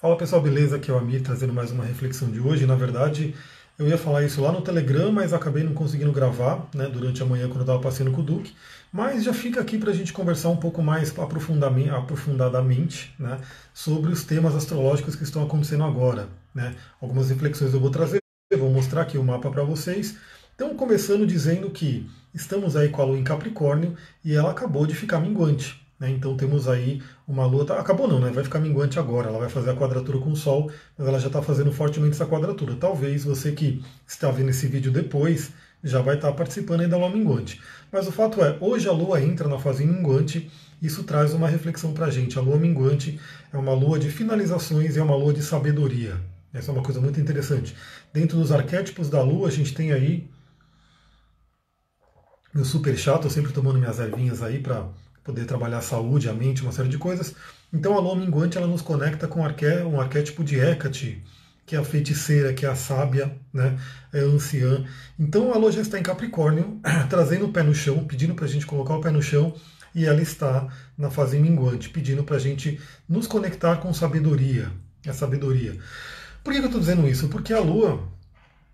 Fala pessoal, beleza? Aqui é o Amir trazendo mais uma reflexão de hoje. Na verdade, eu ia falar isso lá no Telegram, mas acabei não conseguindo gravar né, durante a manhã quando eu estava passeando com o Duque. Mas já fica aqui para a gente conversar um pouco mais aprofundadamente né, sobre os temas astrológicos que estão acontecendo agora. Né. Algumas reflexões eu vou trazer, vou mostrar aqui o mapa para vocês. Então, começando dizendo que estamos aí com a Lua em Capricórnio e ela acabou de ficar minguante. Né? Então temos aí uma lua, acabou não, né? vai ficar minguante agora, ela vai fazer a quadratura com o Sol, mas ela já está fazendo fortemente essa quadratura. Talvez você que está vendo esse vídeo depois já vai estar tá participando aí da lua minguante. Mas o fato é, hoje a lua entra na fase minguante, isso traz uma reflexão para a gente. A lua minguante é uma lua de finalizações e é uma lua de sabedoria. Essa é uma coisa muito interessante. Dentro dos arquétipos da lua, a gente tem aí meu super chato, eu sempre tomando minhas ervinhas aí para poder trabalhar a saúde, a mente, uma série de coisas. Então a lua minguante ela nos conecta com um arquétipo de Hecate, que é a feiticeira, que é a sábia, né? é a anciã. Então a lua já está em Capricórnio, trazendo o pé no chão, pedindo para a gente colocar o pé no chão, e ela está na fase minguante, pedindo para a gente nos conectar com sabedoria, a sabedoria. Por que eu estou dizendo isso? Porque a lua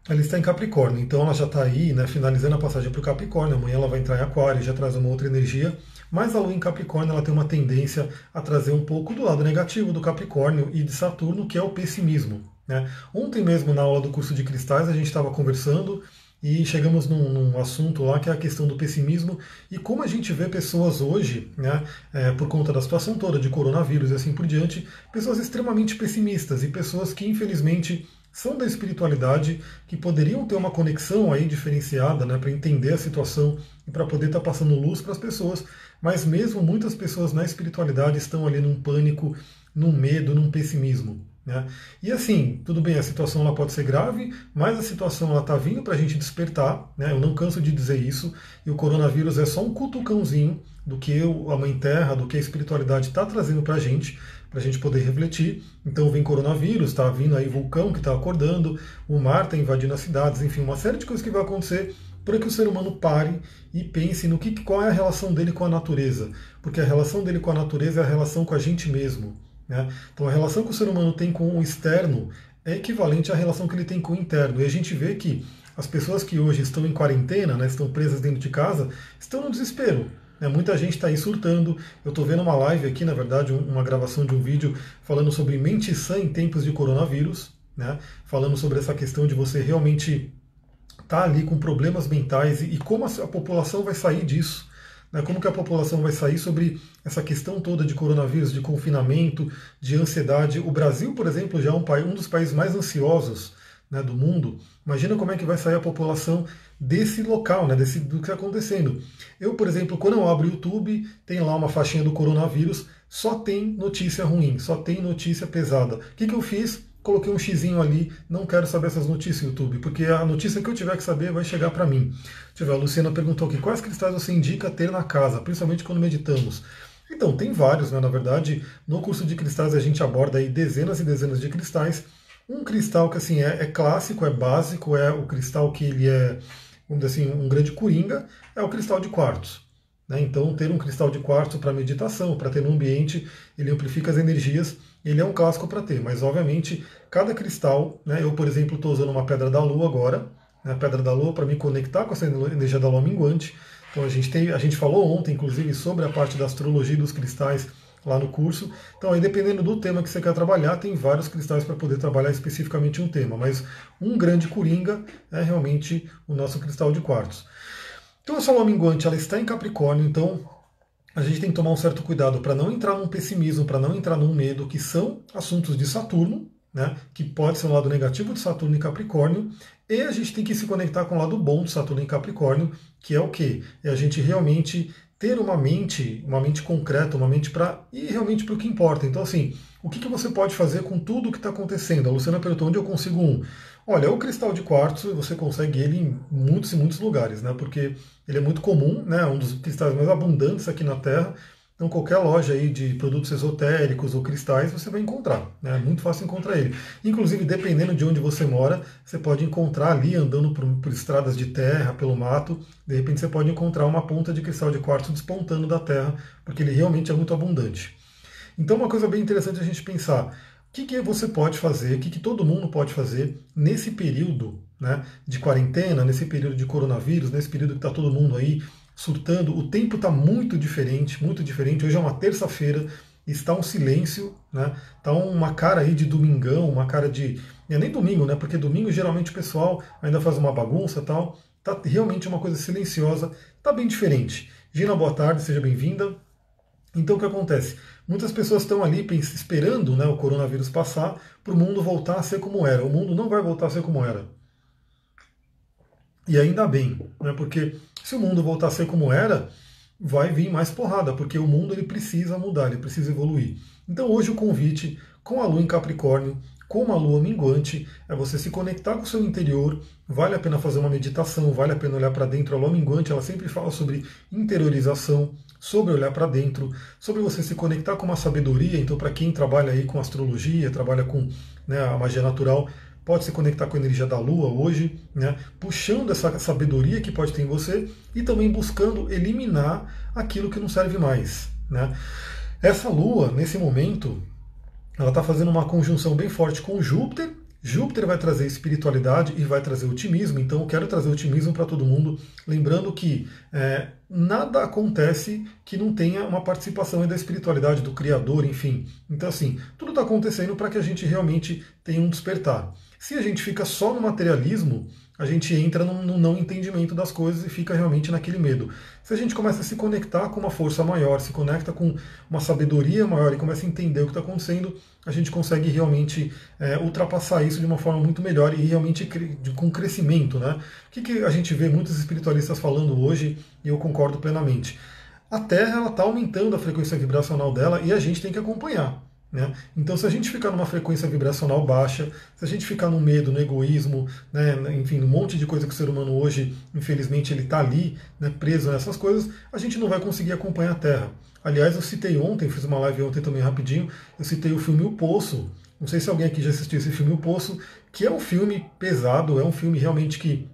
ela está em Capricórnio, então ela já está aí, né, finalizando a passagem para o Capricórnio. Amanhã ela vai entrar em Aquário, já traz uma outra energia. Mas a Lua em Capricórnio ela tem uma tendência a trazer um pouco do lado negativo do Capricórnio e de Saturno, que é o pessimismo. Né? Ontem mesmo, na aula do curso de cristais, a gente estava conversando e chegamos num, num, assunto lá que é a questão do pessimismo e como a gente vê pessoas hoje, né, é, por conta da situação toda de coronavírus e assim por diante, pessoas extremamente pessimistas e pessoas que infelizmente são da espiritualidade, que poderiam ter uma conexão aí diferenciada né, para entender a situação e para poder estar tá passando luz para as pessoas, mas mesmo muitas pessoas na espiritualidade estão ali num pânico, num medo, num pessimismo. Né? E assim, tudo bem, a situação ela pode ser grave, mas a situação está vindo para a gente despertar, né? eu não canso de dizer isso, e o coronavírus é só um cutucãozinho do que a Mãe Terra, do que a espiritualidade está trazendo para a gente, para a gente poder refletir. Então vem coronavírus, está vindo aí vulcão que está acordando, o mar está invadindo as cidades, enfim, uma série de coisas que vai acontecer para que o ser humano pare e pense no que, qual é a relação dele com a natureza, porque a relação dele com a natureza é a relação com a gente mesmo. Né? Então a relação que o ser humano tem com o externo é equivalente à relação que ele tem com o interno. E a gente vê que as pessoas que hoje estão em quarentena, né, estão presas dentro de casa, estão no desespero. Né? Muita gente está aí surtando. Eu estou vendo uma live aqui, na verdade, uma gravação de um vídeo falando sobre mente sã em tempos de coronavírus, né? falando sobre essa questão de você realmente estar tá ali com problemas mentais e, e como a, a, população vai sair disso. Né? Como que a população vai sair sobre essa questão toda de coronavírus, de confinamento, de ansiedade. O Brasil, por exemplo, já é um, um dos países mais ansiosos né, do mundo. Imagina como é que vai sair a população desse local, né, desse, do que está acontecendo. Eu, por exemplo, quando eu abro o YouTube, tem lá uma faixinha do coronavírus, só tem notícia ruim, só tem notícia pesada. O que, que eu fiz? Coloquei um xizinho ali, não quero saber essas notícias, YouTube, porque a notícia que eu tiver que saber vai chegar para mim. Deixa eu ver, a Luciana perguntou aqui, quais cristais você indica ter na casa, principalmente quando meditamos? Então, tem vários, né? Na verdade, no curso de cristais a gente aborda aí dezenas e dezenas de cristais. Um cristal que assim é, é clássico, é básico, é o cristal que ele é vamos dizer assim, um grande coringa é o cristal de quartzo. Né? Então, ter um cristal de quartzo para meditação, para ter no ambiente, ele amplifica as energias, ele é um clássico para ter, mas obviamente cada cristal, né, eu por exemplo estou usando uma pedra da lua agora, né, a pedra da lua para me conectar com essa energia da lua minguante. Então a gente, tem, a gente falou ontem, inclusive, sobre a parte da astrologia dos cristais lá no curso. Então, aí, dependendo do tema que você quer trabalhar, tem vários cristais para poder trabalhar especificamente um tema. Mas um grande coringa é realmente o nosso cristal de quartzo. Então, essa lua minguante ela está em Capricórnio, então a gente tem que tomar um certo cuidado para não entrar num pessimismo, para não entrar num medo, que são assuntos de Saturno, né, que pode ser um lado negativo de Saturno em Capricórnio, e a gente tem que se conectar com o lado bom de Saturno em Capricórnio, que é o que? É a gente realmente ter uma mente, uma mente concreta, uma mente para ir realmente para o que importa. Então, assim, o que, que você pode fazer com tudo o que está acontecendo? A Luciana perguntou onde eu consigo um. Olha, o cristal de quartzo, você consegue ele em muitos e muitos lugares, né? Porque ele é muito comum, né? Um dos cristais mais abundantes aqui na Terra. Então, qualquer loja aí de produtos esotéricos ou cristais, você vai encontrar. Né? É muito fácil encontrar ele. Inclusive, dependendo de onde você mora, você pode encontrar ali, andando por, por, estradas de terra, pelo mato, de repente você pode encontrar uma ponta de cristal de quartzo despontando da terra, porque ele realmente é muito abundante. Então, uma coisa bem interessante a gente pensar. Que, que você pode fazer, o que, que todo mundo pode fazer nesse período né, de quarentena, nesse período de coronavírus, nesse período que está todo mundo aí surtando. O tempo está muito diferente, muito diferente. Hoje é uma terça-feira, está um silêncio, né? Está uma cara aí de domingão, uma cara de. É nem domingo, né? Porque domingo geralmente o pessoal ainda faz uma bagunça tal. Tá realmente uma coisa silenciosa, tá bem diferente. Gina, boa tarde, seja bem-vinda. Então o que acontece? Muitas pessoas estão ali esperando né, o coronavírus passar para o mundo voltar a ser como era. O mundo não vai voltar a ser como era. E ainda bem, né, porque se o mundo voltar a ser como era, vai vir mais porrada, porque o mundo ele precisa mudar, ele precisa evoluir. Então hoje o convite com a lua em Capricórnio, com uma lua minguante, é você se conectar com o seu interior. Vale a pena fazer uma meditação, vale a pena olhar para dentro. A lua minguante ela sempre fala sobre interiorização, sobre olhar para dentro, sobre você se conectar com uma sabedoria. Então, para quem trabalha aí com astrologia, trabalha com né, a magia natural, pode se conectar com a energia da Lua hoje, né, puxando essa sabedoria que pode ter em você e também buscando eliminar aquilo que não serve mais. Né. Essa Lua, nesse momento, ela está fazendo uma conjunção bem forte com Júpiter Júpiter vai trazer espiritualidade e vai trazer otimismo, então eu quero trazer otimismo para todo mundo, lembrando que é, nada acontece que não tenha uma participação da espiritualidade do Criador, enfim. Então, assim, tudo está acontecendo para que a gente realmente tenha um despertar. Se a gente fica só no materialismo, a gente entra no não entendimento das coisas e fica realmente naquele medo. Se a gente começa a se conectar com uma força maior, se conecta com uma sabedoria maior e começa a entender o que está acontecendo, a gente consegue realmente é, ultrapassar isso de uma forma muito melhor e realmente com crescimento. Né? O que, que a gente vê muitos espiritualistas falando hoje, e eu concordo plenamente. A Terra está aumentando a frequência vibracional dela e a gente tem que acompanhar. Né? Então, se a gente ficar numa frequência vibracional baixa, se a gente ficar no medo, no egoísmo, né, enfim, um monte de coisa que o ser humano hoje, infelizmente, ele está ali, né, preso nessas coisas, a gente não vai conseguir acompanhar a Terra. Aliás, eu citei ontem, fiz uma live ontem também rapidinho, eu citei o filme O Poço. Não sei se alguém aqui já assistiu esse filme O Poço, que é um filme pesado, é um filme realmente que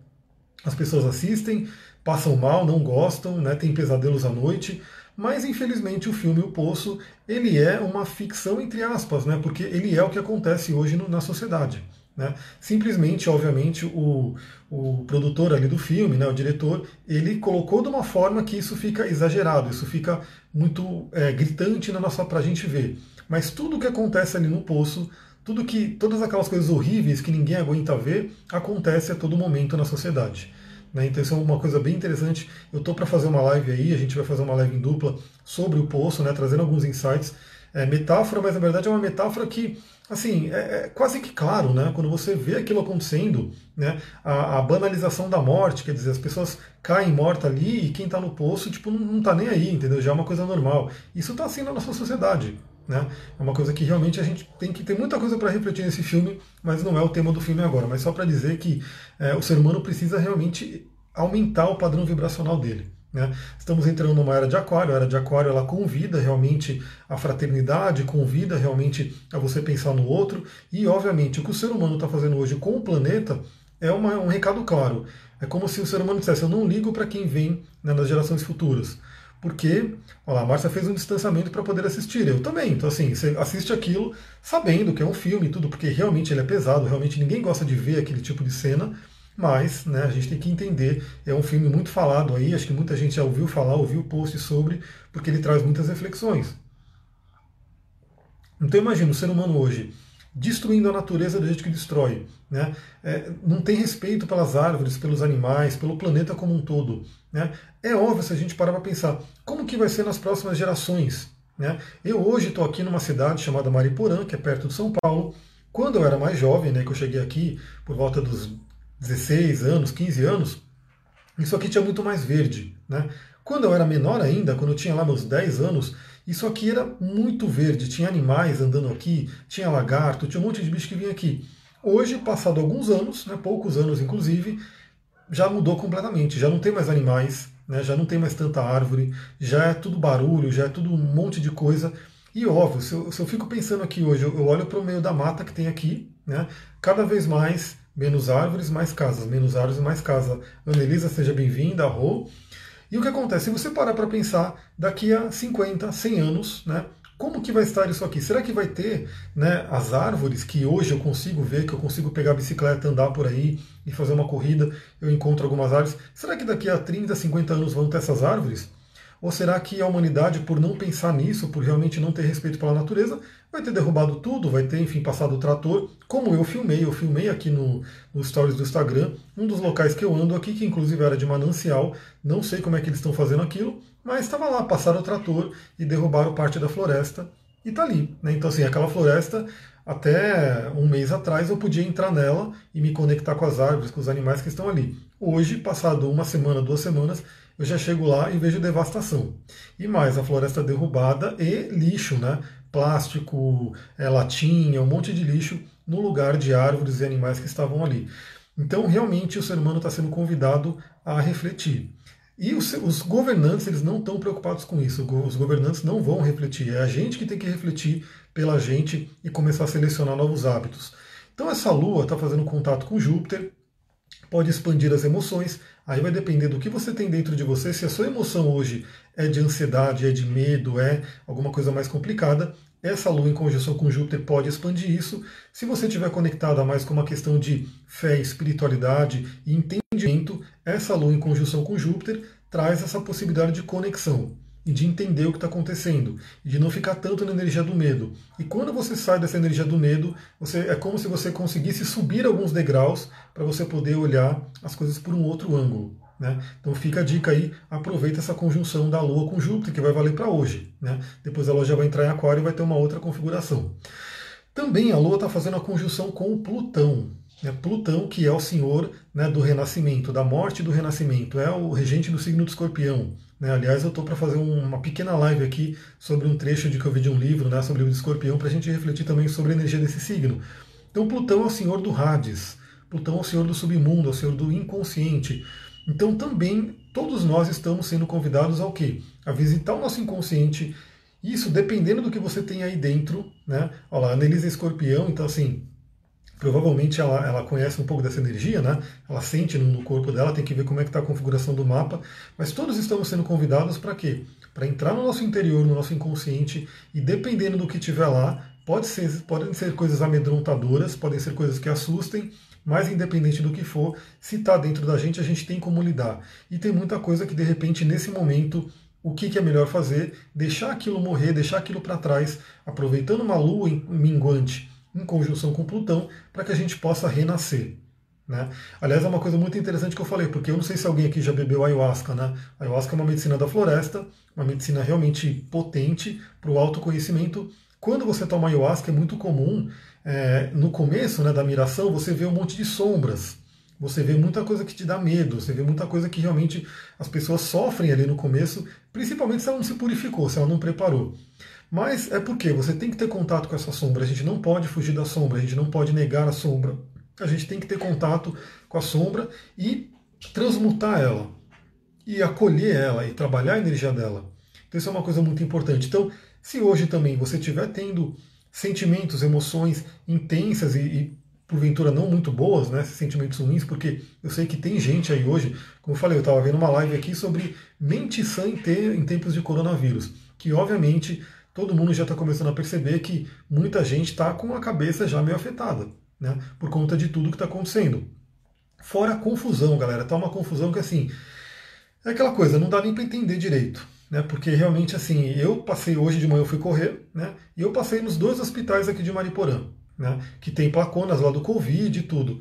as pessoas assistem, passam mal, não gostam, né, tem pesadelos à noite, mas infelizmente o filme O Poço ele é uma ficção entre aspas, né? Porque ele é o que acontece hoje no, na sociedade. Né? Simplesmente, obviamente, o, o produtor ali do filme, né, o diretor, ele colocou de uma forma que isso fica exagerado, isso fica muito é, gritante na nossa para a gente ver. Mas tudo que acontece ali no poço, tudo que todas aquelas coisas horríveis que ninguém aguenta ver, acontece a todo momento na sociedade. Né? Então isso é uma coisa bem interessante. Eu estou para fazer uma live aí, a gente vai fazer uma live em dupla sobre o poço, né? trazendo alguns insights. É metáfora, mas na verdade é uma metáfora que, assim, é, é quase que claro, né? Quando você vê aquilo acontecendo, né? A, a, banalização da morte, quer dizer, as pessoas caem mortas ali e quem está no poço, tipo, não, está nem aí, entendeu? Já é uma coisa normal. Isso está assim na nossa sociedade. Né? É uma coisa que realmente a gente tem que ter muita coisa para refletir nesse filme, mas não é o tema do filme agora. Mas só para dizer que é, o ser humano precisa realmente aumentar o padrão vibracional dele. Né? Estamos entrando numa era de aquário, a era de aquário ela convida realmente a fraternidade, convida realmente a você pensar no outro, e obviamente o que o ser humano está fazendo hoje com o planeta é uma, um recado claro. É como se o ser humano dissesse: Eu não ligo para quem vem né, nas gerações futuras porque olha a Márcia fez um distanciamento para poder assistir. Eu também. Então, assim, você assiste aquilo sabendo que é um filme e tudo, porque realmente ele é pesado, realmente ninguém gosta de ver aquele tipo de cena, mas né, a gente tem que entender. É um filme muito falado aí, acho que muita gente já ouviu falar, ouviu post sobre, porque ele traz muitas reflexões. Então, imagina o ser humano hoje destruindo a natureza do jeito que destrói. Né? É, não tem respeito pelas árvores, pelos animais, pelo planeta como um todo. Né? É óbvio se a gente parar para pensar como que vai ser nas próximas gerações. Né? Eu hoje estou aqui numa cidade chamada Mariporã, que é perto de São Paulo. Quando eu era mais jovem, né, que eu cheguei aqui por volta dos 16 anos, 15 anos, isso aqui tinha muito mais verde. Né? Quando eu era menor ainda, quando eu tinha lá meus 10 anos, isso aqui era muito verde, tinha animais andando aqui, tinha lagarto, tinha um monte de bicho que vinha aqui. Hoje, passado alguns anos, né, poucos anos inclusive, já mudou completamente, já não tem mais animais, né, já não tem mais tanta árvore, já é tudo barulho, já é tudo um monte de coisa. E óbvio, se eu, se eu fico pensando aqui hoje, eu, olho para o meio da mata que tem aqui, né, cada vez mais menos árvores, mais casas, menos árvores, mais casa. Anelisa, seja bem-vinda, Rô. E o que acontece? Se você parar para pensar, daqui a 50, 100 anos, né, como que vai estar isso aqui? Será que vai ter né, as árvores que hoje eu consigo ver, que eu consigo pegar a bicicleta, andar por aí e fazer uma corrida, eu encontro algumas árvores. Será que daqui a 30, 50 anos vão ter essas árvores? Ou será que a humanidade, por não pensar nisso, por realmente não ter respeito pela natureza, vai ter derrubado tudo, vai ter, enfim, passado o trator, como eu filmei, eu filmei aqui no, no stories do Instagram, um dos locais que eu ando aqui, que inclusive era de manancial, não sei como é que eles estão fazendo aquilo, mas estava lá, passaram o trator e derrubaram parte da floresta, e tá ali. Né? Então, assim, aquela floresta, até um mês atrás eu podia entrar nela e me conectar com as árvores, com os animais que estão ali. Hoje, passado uma semana, duas semanas, eu já chego lá e vejo devastação. E mais, a floresta derrubada e lixo, né? Plástico, é, latinha, um monte de lixo no lugar de árvores e animais que estavam ali. Então, realmente, o ser humano está sendo convidado a refletir. E os, os, governantes eles não estão preocupados com isso. Os governantes não vão refletir. É a gente que tem que refletir pela gente e começar a selecionar novos hábitos. Então essa Lua está fazendo contato com Júpiter, pode expandir as emoções. Aí vai depender do que você tem dentro de você. Se a sua emoção hoje é de ansiedade, é de medo, é alguma coisa mais complicada, essa lua em conjunção com Júpiter pode expandir isso. Se você estiver conectada mais com uma questão de fé, espiritualidade e entendimento, essa lua em conjunção com Júpiter traz essa possibilidade de conexão e de entender o que está acontecendo, e de não ficar tanto na energia do medo. E quando você sai dessa energia do medo, você, é como se você conseguisse subir alguns degraus para você poder olhar as coisas por um outro ângulo. Né? Então fica a dica aí, aproveita essa conjunção da Lua com Júpiter, que vai valer para hoje. Né? Depois a Lua já vai entrar em Aquário e vai ter uma outra configuração. Também a Lua está fazendo a conjunção com o Plutão. Né? Plutão, que é o senhor né, do renascimento, da morte e do renascimento, é o regente do signo do escorpião. Né? Aliás, eu estou para fazer uma pequena live aqui sobre um trecho de que eu vi de um livro né, sobre o escorpião, para a gente refletir também sobre a energia desse signo. Então, Plutão é o senhor do Hades, Plutão é o senhor do submundo, é o senhor do inconsciente. Então, também, todos nós estamos sendo convidados ao quê? A visitar o nosso inconsciente. Isso dependendo do que você tem aí dentro, né? Olha lá, Anelisa é escorpião, então assim, provavelmente ela, ela conhece um pouco dessa energia, né? Ela sente no, corpo dela, tem que ver como é que está a configuração do mapa. Mas todos estamos sendo convidados para quê? Para entrar no nosso interior, no nosso inconsciente, e dependendo do que tiver lá, pode ser, podem ser coisas amedrontadoras, podem ser coisas que assustem, mas independente do que for, se está dentro da gente, a gente tem como lidar. E tem muita coisa que de repente nesse momento o que, que, é melhor fazer, deixar aquilo morrer, deixar aquilo para trás, aproveitando uma lua minguante em conjunção com Plutão, para que a gente possa renascer. Né? Aliás, é uma coisa muito interessante que eu falei, porque eu não sei se alguém aqui já bebeu ayahuasca. Né? A ayahuasca é uma medicina da floresta, uma medicina realmente potente para o autoconhecimento. Quando você toma ayahuasca, é muito comum, é, no começo né, da miração, você vê um monte de sombras. Você vê muita coisa que te dá medo, você vê muita coisa que realmente as pessoas sofrem ali no começo, principalmente se ela não se purificou, se ela não preparou. Mas é porque você tem que ter contato com essa sombra, a gente não pode fugir da sombra, a gente não pode negar a sombra. A gente tem que ter contato com a sombra e transmutar ela, e acolher ela, e trabalhar a energia dela. Então isso é uma coisa muito importante. Então, se hoje também você estiver tendo sentimentos, emoções intensas e, e porventura não muito boas, né, sentimentos ruins, porque eu sei que tem gente aí hoje, como eu falei, eu estava vendo uma live aqui sobre mente sã em tempos de coronavírus, que obviamente todo mundo já está começando a perceber que muita gente está com a cabeça já meio afetada, né? Por conta de tudo que está acontecendo. Fora a confusão, galera. Tá uma confusão que assim. É aquela coisa, não dá nem para entender direito. Né, porque realmente assim, eu passei hoje de manhã, eu fui correr, né, e eu passei nos dois hospitais aqui de Mariporã, né, que tem placonas lá do Covid e tudo.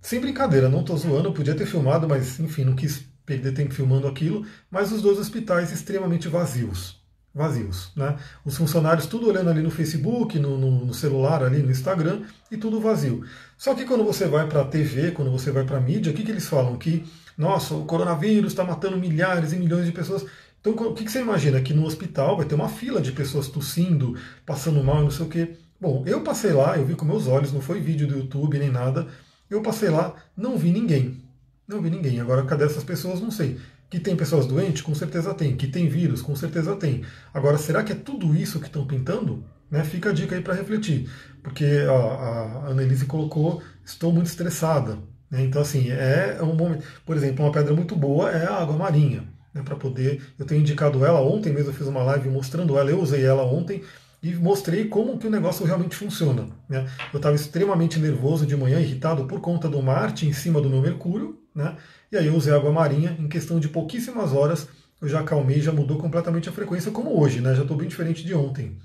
Sem brincadeira, não estou zoando, podia ter filmado, mas enfim, não quis perder tempo filmando aquilo, mas os dois hospitais extremamente vazios vazios. Né? Os funcionários tudo olhando ali no Facebook, no, no, no, celular, ali no Instagram, e tudo vazio. Só que quando você vai para a TV, quando você vai para a mídia, o que, que eles falam? Que, nossa, o coronavírus está matando milhares e milhões de pessoas. Então, o que, que você imagina? Que no hospital vai ter uma fila de pessoas tossindo, passando mal não sei o quê. Bom, eu passei lá, eu vi com meus olhos, não foi vídeo do YouTube nem nada. Eu passei lá, não vi ninguém. Não vi ninguém. Agora, cadê essas pessoas? Não sei. Que tem pessoas doentes? Com certeza tem. Que tem vírus? Com certeza tem. Agora, será que é tudo isso que estão pintando? Né? Fica a dica aí para refletir. Porque ó, a Annelise colocou, estou muito estressada. Né? Então, assim, é um momento. Por exemplo, uma pedra muito boa é a água marinha. Né, para poder. Eu tenho indicado ela ontem mesmo, eu fiz uma live mostrando ela, eu usei ela ontem. e mostrei como que o negócio realmente funciona. Né? Eu estava extremamente nervoso de manhã, irritado por conta do Marte em cima do meu Mercúrio, né? e aí eu usei água marinha, em questão de pouquíssimas horas eu já acalmei, já mudou completamente a frequência, como hoje, né? já estou bem diferente de ontem.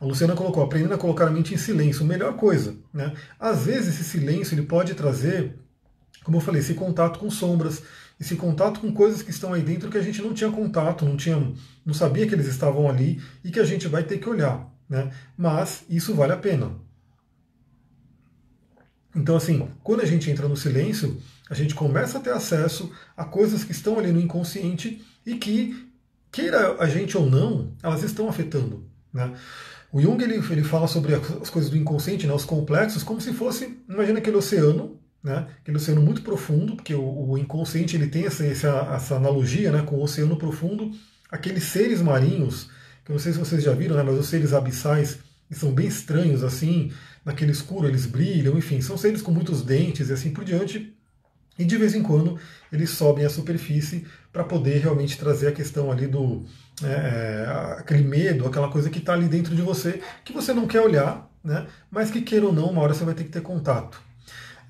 A Luciana colocou, aprendendo a colocar a mente em silêncio, melhor coisa. Né? Às vezes esse silêncio ele pode trazer, como eu falei, esse contato com sombras, esse contato com coisas que estão aí dentro que a gente não tinha contato, não, tinha, não sabia que eles estavam ali e que a gente vai ter que olhar. Né? Mas isso vale a pena. Então, assim, quando a gente entra no silêncio, a gente começa a ter acesso a coisas que estão ali no inconsciente e que, queira a gente ou não, elas estão afetando. Né? O Jung ele, ele fala sobre as coisas do inconsciente, né, os complexos, como se fosse, imagina aquele oceano, né, aquele oceano muito profundo, porque o, o inconsciente ele tem essa, essa, essa, analogia né, com o oceano profundo, aqueles seres marinhos, que eu não sei se vocês já viram, né, mas os seres abissais são bem estranhos, assim, naquele escuro eles brilham, enfim, são seres com muitos dentes e assim por diante, e de vez em quando eles sobem à superfície para poder realmente trazer a questão ali do, é, é, aquele medo, aquela coisa que está ali dentro de você, que você não quer olhar, né? mas que queira ou não, uma hora você vai ter que ter contato.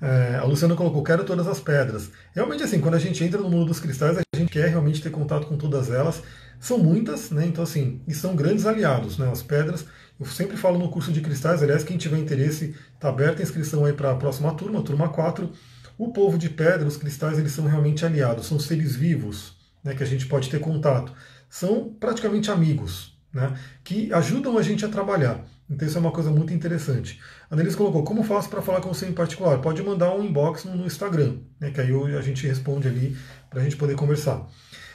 É, a Luciana colocou, quero todas as pedras. Realmente assim, quando a gente entra no mundo dos cristais, a gente quer realmente ter contato com todas elas. São muitas, né? Então assim, e são grandes aliados, né? As pedras. Eu sempre falo no curso de cristais, aliás, quem tiver interesse, está aberta a inscrição aí para a próxima turma, turma 4. O povo de pedra, os cristais, eles são realmente aliados, são seres vivos, né, que a gente pode ter contato são praticamente amigos, né, que ajudam a gente a trabalhar. Então isso é uma coisa muito interessante. A Annelise colocou, como faço para falar com você em particular? Pode mandar um inbox no, Instagram, né, que aí a gente responde ali para a gente poder conversar.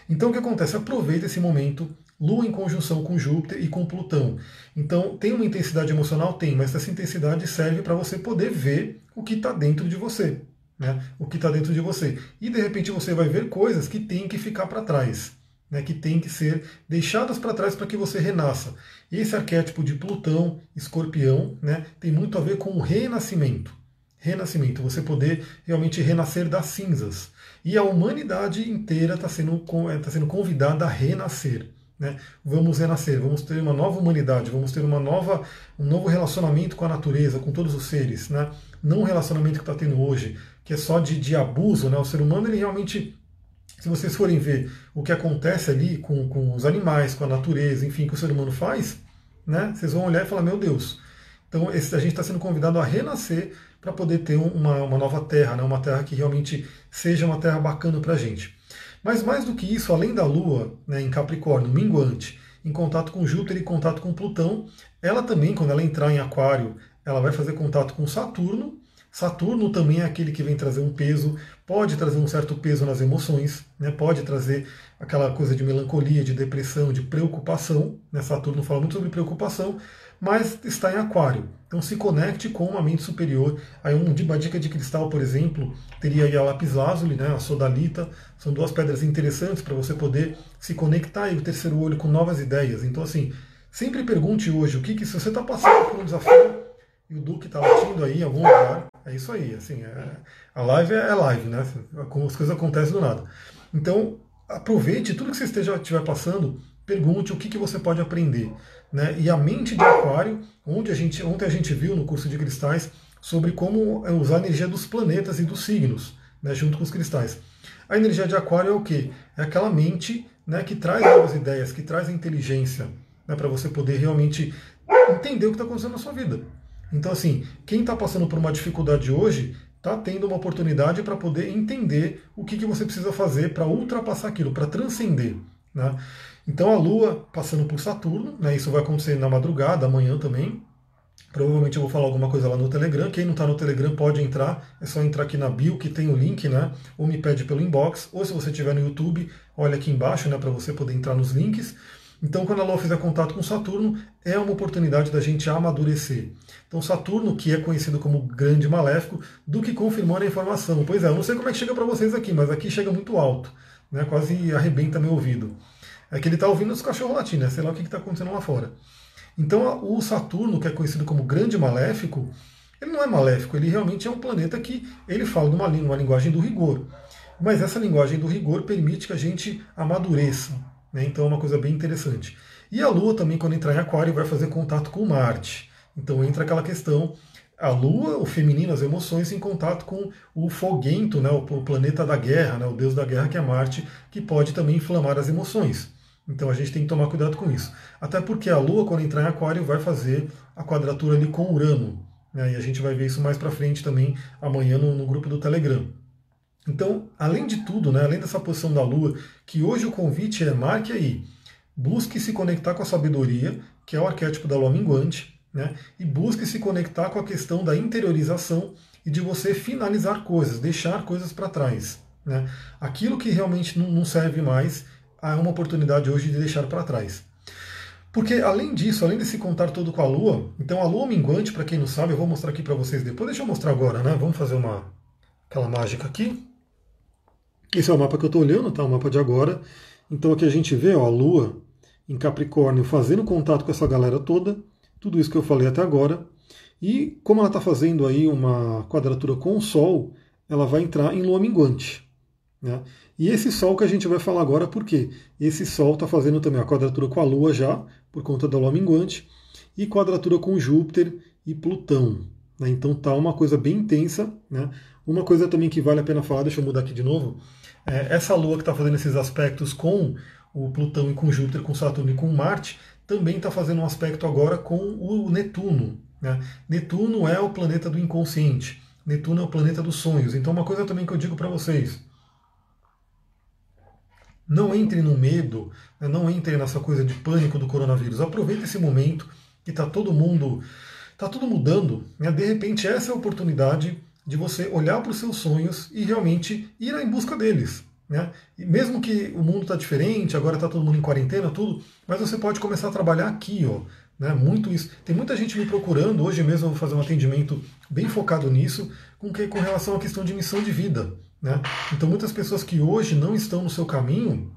Então o que acontece? Aproveita esse momento, Lua em conjunção com Júpiter e com Plutão. Então tem uma intensidade emocional? Tem, mas essa intensidade serve para você poder ver o que está dentro de você. Né? O que está dentro de você. E de repente você vai ver coisas que têm que ficar para trás né, que tem que ser deixadas para trás para que você renasça. Esse arquétipo de Plutão, escorpião, né, tem muito a ver com o renascimento. Renascimento, você poder realmente renascer das cinzas. E a humanidade inteira está sendo, tá sendo convidada a renascer. Né? Vamos renascer, vamos ter uma nova humanidade, vamos ter uma nova, um novo relacionamento com a natureza, com todos os seres. Né? Não o relacionamento que está tendo hoje, que é só de, de abuso. Né? O ser humano ele realmente se vocês forem ver o que acontece ali com, com os animais, com a natureza, enfim, que o ser humano faz, né, vocês vão olhar e falar, meu Deus. Então esse, a gente está sendo convidado a renascer para poder ter uma, uma nova terra, né, uma terra que realmente seja uma terra bacana para a gente. Mas mais do que isso, além da Lua né, em Capricórnio, minguante, em contato com Júpiter e contato com Plutão, ela também, quando ela entrar em Aquário, ela vai fazer contato com Saturno. Saturno também é aquele que vem trazer um peso pode trazer um certo peso nas emoções, né? pode trazer aquela coisa de melancolia, de depressão, de preocupação. Né? Saturno fala muito sobre preocupação, mas está em aquário. Então se conecte com uma mente superior. Aí uma dica de cristal, por exemplo, teria a lápis lazuli, né? a sodalita. São duas pedras interessantes para você poder se conectar aí o terceiro olho com novas ideias. Então assim, sempre pergunte hoje o que, que se você está passando por um desafio e o Duque está latindo aí em algum lugar, é isso aí, assim, é, a live é, é live, né? As coisas acontecem do nada. Então, aproveite tudo que você esteja estiver passando, pergunte o que, que você pode aprender. Né? E a mente de aquário, onde a gente, ontem a gente viu no curso de cristais sobre como é usar a energia dos planetas e dos signos, né, junto com os cristais. A energia de aquário é o quê? É aquela mente né, que traz novas ideias, que traz a inteligência, né, para você poder realmente entender o que está acontecendo na sua vida. Então, assim, quem está passando por uma dificuldade hoje está tendo uma oportunidade para poder entender o que, que você precisa fazer para ultrapassar aquilo, para transcender. Né? Então, a Lua passando por Saturno, né, isso vai acontecer na madrugada, amanhã também. Provavelmente eu vou falar alguma coisa lá no Telegram. Quem não está no Telegram pode entrar. É só entrar aqui na bio que tem o link, né? Ou me pede pelo inbox. Ou se você estiver no YouTube, olha aqui embaixo, né? Para você poder entrar nos links. Então, quando a Lua fizer contato com Saturno, é uma oportunidade da gente amadurecer. Então, Saturno, que é conhecido como grande maléfico, do que confirmando a informação. Pois é, eu não sei como é que chega para vocês aqui, mas aqui chega muito alto, né? quase arrebenta meu ouvido. É que ele está ouvindo os cachorros latindo, né? sei lá o que está acontecendo lá fora. Então, o Saturno, que é conhecido como grande maléfico, ele não é maléfico, ele realmente é um planeta que ele fala numa, uma linguagem do rigor. Mas essa linguagem do rigor permite que a gente amadureça, né? Então é uma coisa bem interessante. E a Lua também, quando entrar em Aquário, vai fazer contato com Marte. Então entra aquela questão, a Lua, o feminino, as emoções, em contato com o foguento, né, o planeta da guerra, né, o deus da guerra que é Marte, que pode também inflamar as emoções. Então a gente tem que tomar cuidado com isso. Até porque a Lua, quando entrar em Aquário, vai fazer a quadratura ali com Urano. Né, e a gente vai ver isso mais para frente também amanhã no, no grupo do Telegram. Então, além de tudo, né, além dessa posição da Lua, que hoje o convite é marque aí, busque se conectar com a sabedoria, que é o arquétipo da Lua minguante, né, e busque se conectar com a questão da interiorização e de você finalizar coisas, deixar coisas para trás. Né. Aquilo que realmente não serve mais, há uma oportunidade hoje de deixar para trás. Porque além disso, além desse contar todo com a Lua, então a Lua minguante, para quem não sabe, eu vou mostrar aqui para vocês depois. Deixa eu mostrar agora, né? Vamos fazer uma aquela mágica aqui. Esse é o mapa que eu estou olhando, tá? O mapa de agora. Então aqui a gente vê ó, a Lua em Capricórnio fazendo contato com essa galera toda, tudo isso que eu falei até agora. E como ela está fazendo aí uma quadratura com o Sol, ela vai entrar em Lua minguante. Né? E esse Sol que a gente vai falar agora, por quê? Esse Sol está fazendo também a quadratura com a Lua já, por conta da Lua minguante, e quadratura com Júpiter e Plutão. Né? Então tá uma coisa bem intensa. Né? Uma coisa também que vale a pena falar, deixa eu mudar aqui de novo, é essa Lua que está fazendo esses aspectos com o Plutão e com Júpiter, com Saturno e com Marte, também está fazendo um aspecto agora com o Netuno. Né? Netuno é o planeta do inconsciente. Netuno é o planeta dos sonhos. Então, uma coisa também que eu digo para vocês: não entre no medo, né? não entre nessa coisa de pânico do coronavírus. Aproveite esse momento que está todo mundo, está tudo mudando. Né? De repente, essa é a oportunidade de você olhar para os seus sonhos e realmente ir em busca deles. Né? E mesmo que o mundo está diferente, agora está todo mundo em quarentena, tudo, mas você pode começar a trabalhar aqui, ó, né? Muito isso. Tem muita gente me procurando, hoje mesmo eu vou fazer um atendimento bem focado nisso, com, que, com relação à questão de missão de vida. Né? Então muitas pessoas que hoje não estão no seu caminho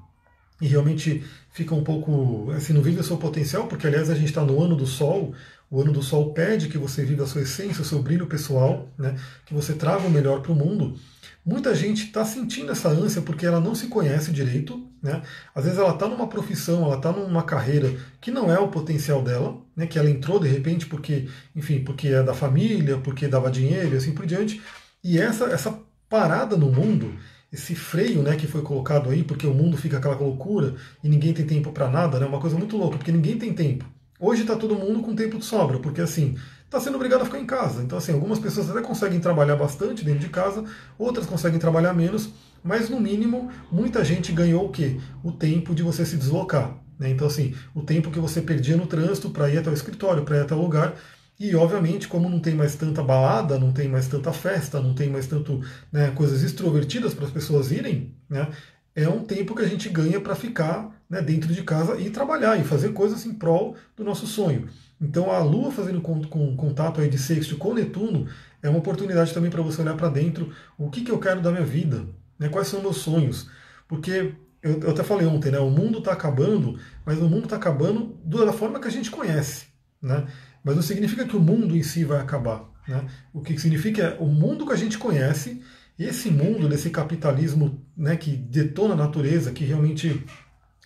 e realmente ficam um pouco, assim, não vivem o seu potencial, porque aliás a gente está no ano do sol, o ano do Sol pede que você viva a sua essência, o seu brilho pessoal, né? que você traga o melhor para o mundo. Muita gente está sentindo essa ânsia porque ela não se conhece direito. Né? Às vezes ela está numa profissão, ela está numa carreira que não é o potencial dela, né? que ela entrou de repente porque, enfim, porque é da família, porque dava dinheiro e assim por diante. E essa, essa parada no mundo, esse freio né, que foi colocado aí, porque o mundo fica aquela loucura e ninguém tem tempo para nada, né? uma coisa muito louca, porque ninguém tem tempo. Hoje está todo mundo com tempo de sobra, porque assim, está sendo obrigado a ficar em casa. Então, assim, algumas pessoas até conseguem trabalhar bastante dentro de casa, outras conseguem trabalhar menos, mas no mínimo, muita gente ganhou o quê? O tempo de você se deslocar. Né? Então, assim, o tempo que você perdia no trânsito para ir até o escritório, para ir até o lugar. E, obviamente, como não tem mais tanta balada, não tem mais tanta festa, não tem mais tanto né, coisas extrovertidas para as pessoas irem, né, é um tempo que a gente ganha para ficar né, dentro de casa e trabalhar e fazer coisas em prol do nosso sonho. Então a Lua fazendo com, com contato aí de sexto com Netuno é uma oportunidade também para você olhar para dentro o que, que eu quero da minha vida, né, quais são meus sonhos. Porque eu, eu até falei ontem, né, o mundo está acabando, mas o mundo está acabando da forma que a gente conhece. Né? Mas não significa que o mundo em si vai acabar. Né? O que significa é o mundo que a gente conhece esse mundo desse capitalismo né, que detona a natureza, que realmente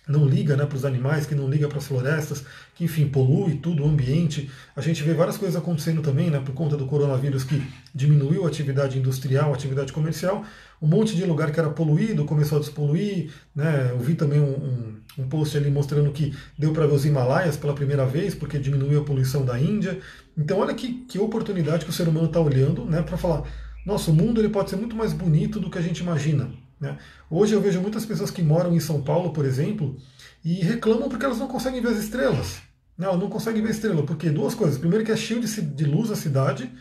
não liga né, para os animais, que não liga para as florestas, que enfim polui tudo o ambiente. A gente vê várias coisas acontecendo também, né, por conta do coronavírus que diminuiu a atividade industrial, a atividade comercial. Um monte de lugar que era poluído começou a despoluir. Né, eu vi também um, um, um post ali mostrando que deu para ver os Himalaias pela primeira vez, porque diminuiu a poluição da Índia. Então olha que, que oportunidade que o ser humano está olhando né, para falar nosso mundo ele pode ser muito mais bonito do que a gente imagina. Né? Hoje eu vejo muitas pessoas que moram em São Paulo, por exemplo, e reclamam porque elas não conseguem ver as estrelas. Não, né? não conseguem ver estrela, porque duas coisas. Primeiro que é cheio de, de luz a cidade,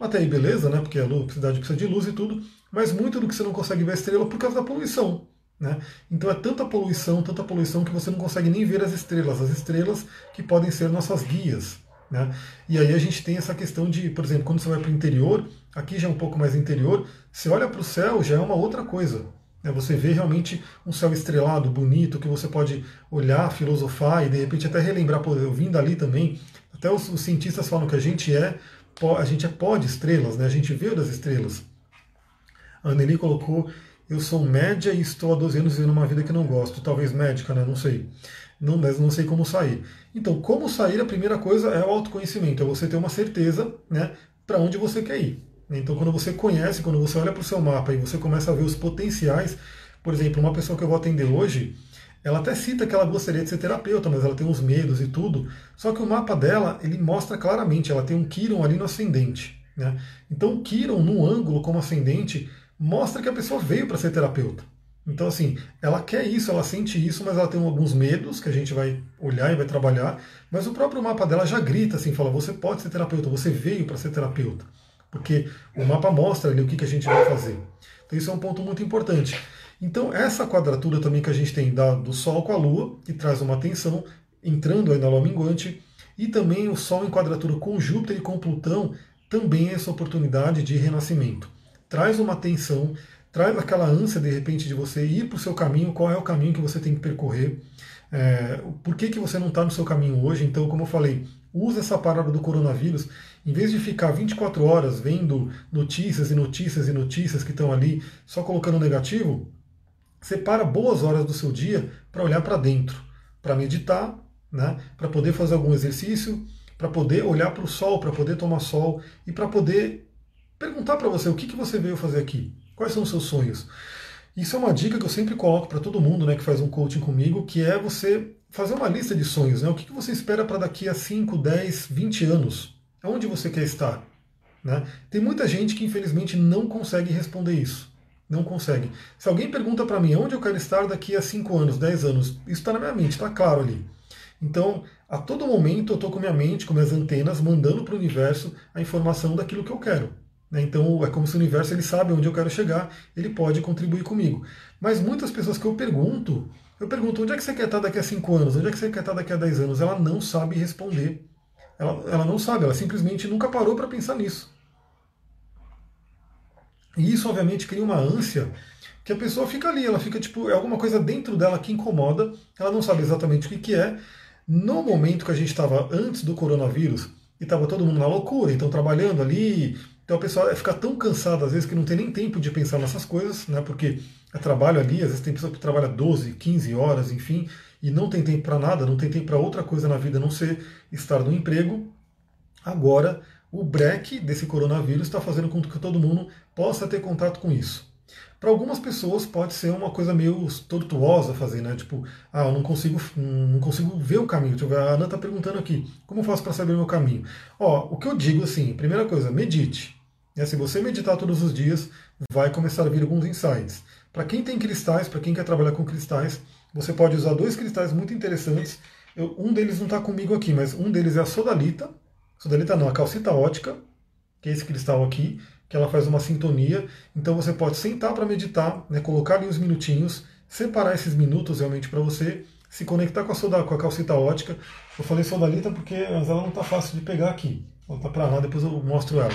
até aí beleza, né? Porque a, cidade precisa de luz e tudo, mas muito do que você não consegue ver estrela por causa da poluição. Né? Então é tanta poluição, tanta poluição que você não consegue nem ver as estrelas, as estrelas que podem ser nossas guias. Né? E aí a gente tem essa questão de, por exemplo, quando você vai para o interior, aqui já é um pouco mais interior, você olha para o céu, já é uma outra coisa. Né? Você vê realmente um céu estrelado, bonito, que você pode olhar, filosofar e de repente até relembrar, pô, eu vim dali também. Até os, os cientistas falam que a gente é a gente é pó de estrelas, né? a gente veio das estrelas. A Anneli colocou, eu sou média e estou há 12 anos vivendo uma vida que não gosto, talvez médica, né? não sei. não, mas não sei como sair. Então, como sair, a primeira coisa é o autoconhecimento, é você ter uma certeza né, para onde você quer ir. Então, quando você conhece, quando você olha para o seu mapa e você começa a ver os potenciais, por exemplo, uma pessoa que eu vou atender hoje, ela até cita que ela gostaria de ser terapeuta, mas ela tem uns medos e tudo. Só que o mapa dela, ele mostra claramente, ela tem um Kiron ali no ascendente. Né? Então, Kiron no ângulo como ascendente mostra que a pessoa veio para ser terapeuta. Então, assim, ela quer isso, ela sente isso, mas ela tem alguns medos que a gente vai olhar e vai trabalhar. Mas o próprio mapa dela já grita assim, fala: você pode ser terapeuta, você veio para ser terapeuta. Porque o mapa mostra ali o que, que a gente vai fazer. Então, isso é um ponto muito importante. Então, essa quadratura também que a gente tem da, do Sol com a Lua, que traz uma tensão, entrando aí na Lua minguante, e também o Sol em quadratura com Júpiter e com Plutão, também é essa oportunidade de renascimento. Traz uma tensão, traz aquela ânsia de repente de você ir para o seu caminho, qual é o caminho que você tem que percorrer, é, por que, que você não está no seu caminho hoje. Então, como eu falei, usa essa parada do coronavírus, em vez de ficar 24 horas vendo notícias e notícias e notícias que estão ali só colocando negativo, separa boas horas do seu dia para olhar para dentro, para meditar, né, para poder fazer algum exercício, para poder olhar para o sol, para poder tomar sol e para poder perguntar para você o que, que você veio fazer aqui, quais são os seus sonhos. Isso é uma dica que eu sempre coloco para todo mundo né, que faz um coaching comigo, que é você fazer uma lista de sonhos. Né? O que, que você espera para daqui a 5, 10, 20 anos? Onde você quer estar? Né? Tem muita gente que infelizmente não consegue responder isso. Não consegue. Se alguém pergunta para mim onde eu quero estar daqui a 5 anos, 10 anos, isso está na minha mente, está claro ali. Então, a todo momento eu estou com minha mente, com minhas antenas, mandando para o universo a informação daquilo que eu quero. Né? Então, é como se o universo ele sabe onde eu quero chegar, ele pode contribuir comigo. Mas muitas pessoas que eu pergunto, eu pergunto onde é que você quer estar daqui a 5 anos, onde é que você quer estar daqui a 10 anos, ela não sabe responder. Ela, ela não sabe, ela simplesmente nunca parou para pensar nisso. E isso, obviamente, cria uma ânsia que a pessoa fica ali, ela fica tipo, é alguma coisa dentro dela que incomoda, ela não sabe exatamente o que, que é. No momento que a gente estava antes do coronavírus, e estava todo mundo na loucura, então trabalhando ali, então a pessoa fica tão cansada às vezes que não tem nem tempo de pensar nessas coisas, né? Porque é trabalho ali, às vezes tem pessoa que trabalha 12, 15 horas, enfim, e não tem tempo para nada, não tem tempo para outra coisa na vida a não ser estar no emprego. Agora o break desse coronavírus está fazendo com que todo mundo possa ter contato com isso. Para algumas pessoas pode ser uma coisa meio tortuosa fazer, né? Tipo, ah, eu não consigo, não consigo ver o caminho. Ver, a Ana está perguntando aqui, como eu faço para saber o meu caminho? Ó, o que eu digo assim, primeira coisa, medite. E, se você meditar todos os dias, vai começar a vir alguns insights. Para quem tem cristais, para quem quer trabalhar com cristais, você pode usar dois cristais muito interessantes. Eu, um deles não está comigo aqui, mas um deles é a sodalita, Sodalita não, a calcita ótica, que é esse cristal aqui, que ela faz uma sintonia. Então você pode sentar para meditar, né, colocar ali uns minutinhos, separar esses minutos realmente para você se conectar com a, soda, com a calcita ótica. Eu falei sodalita porque ela não está fácil de pegar aqui. Ela está para lá, depois eu mostro ela.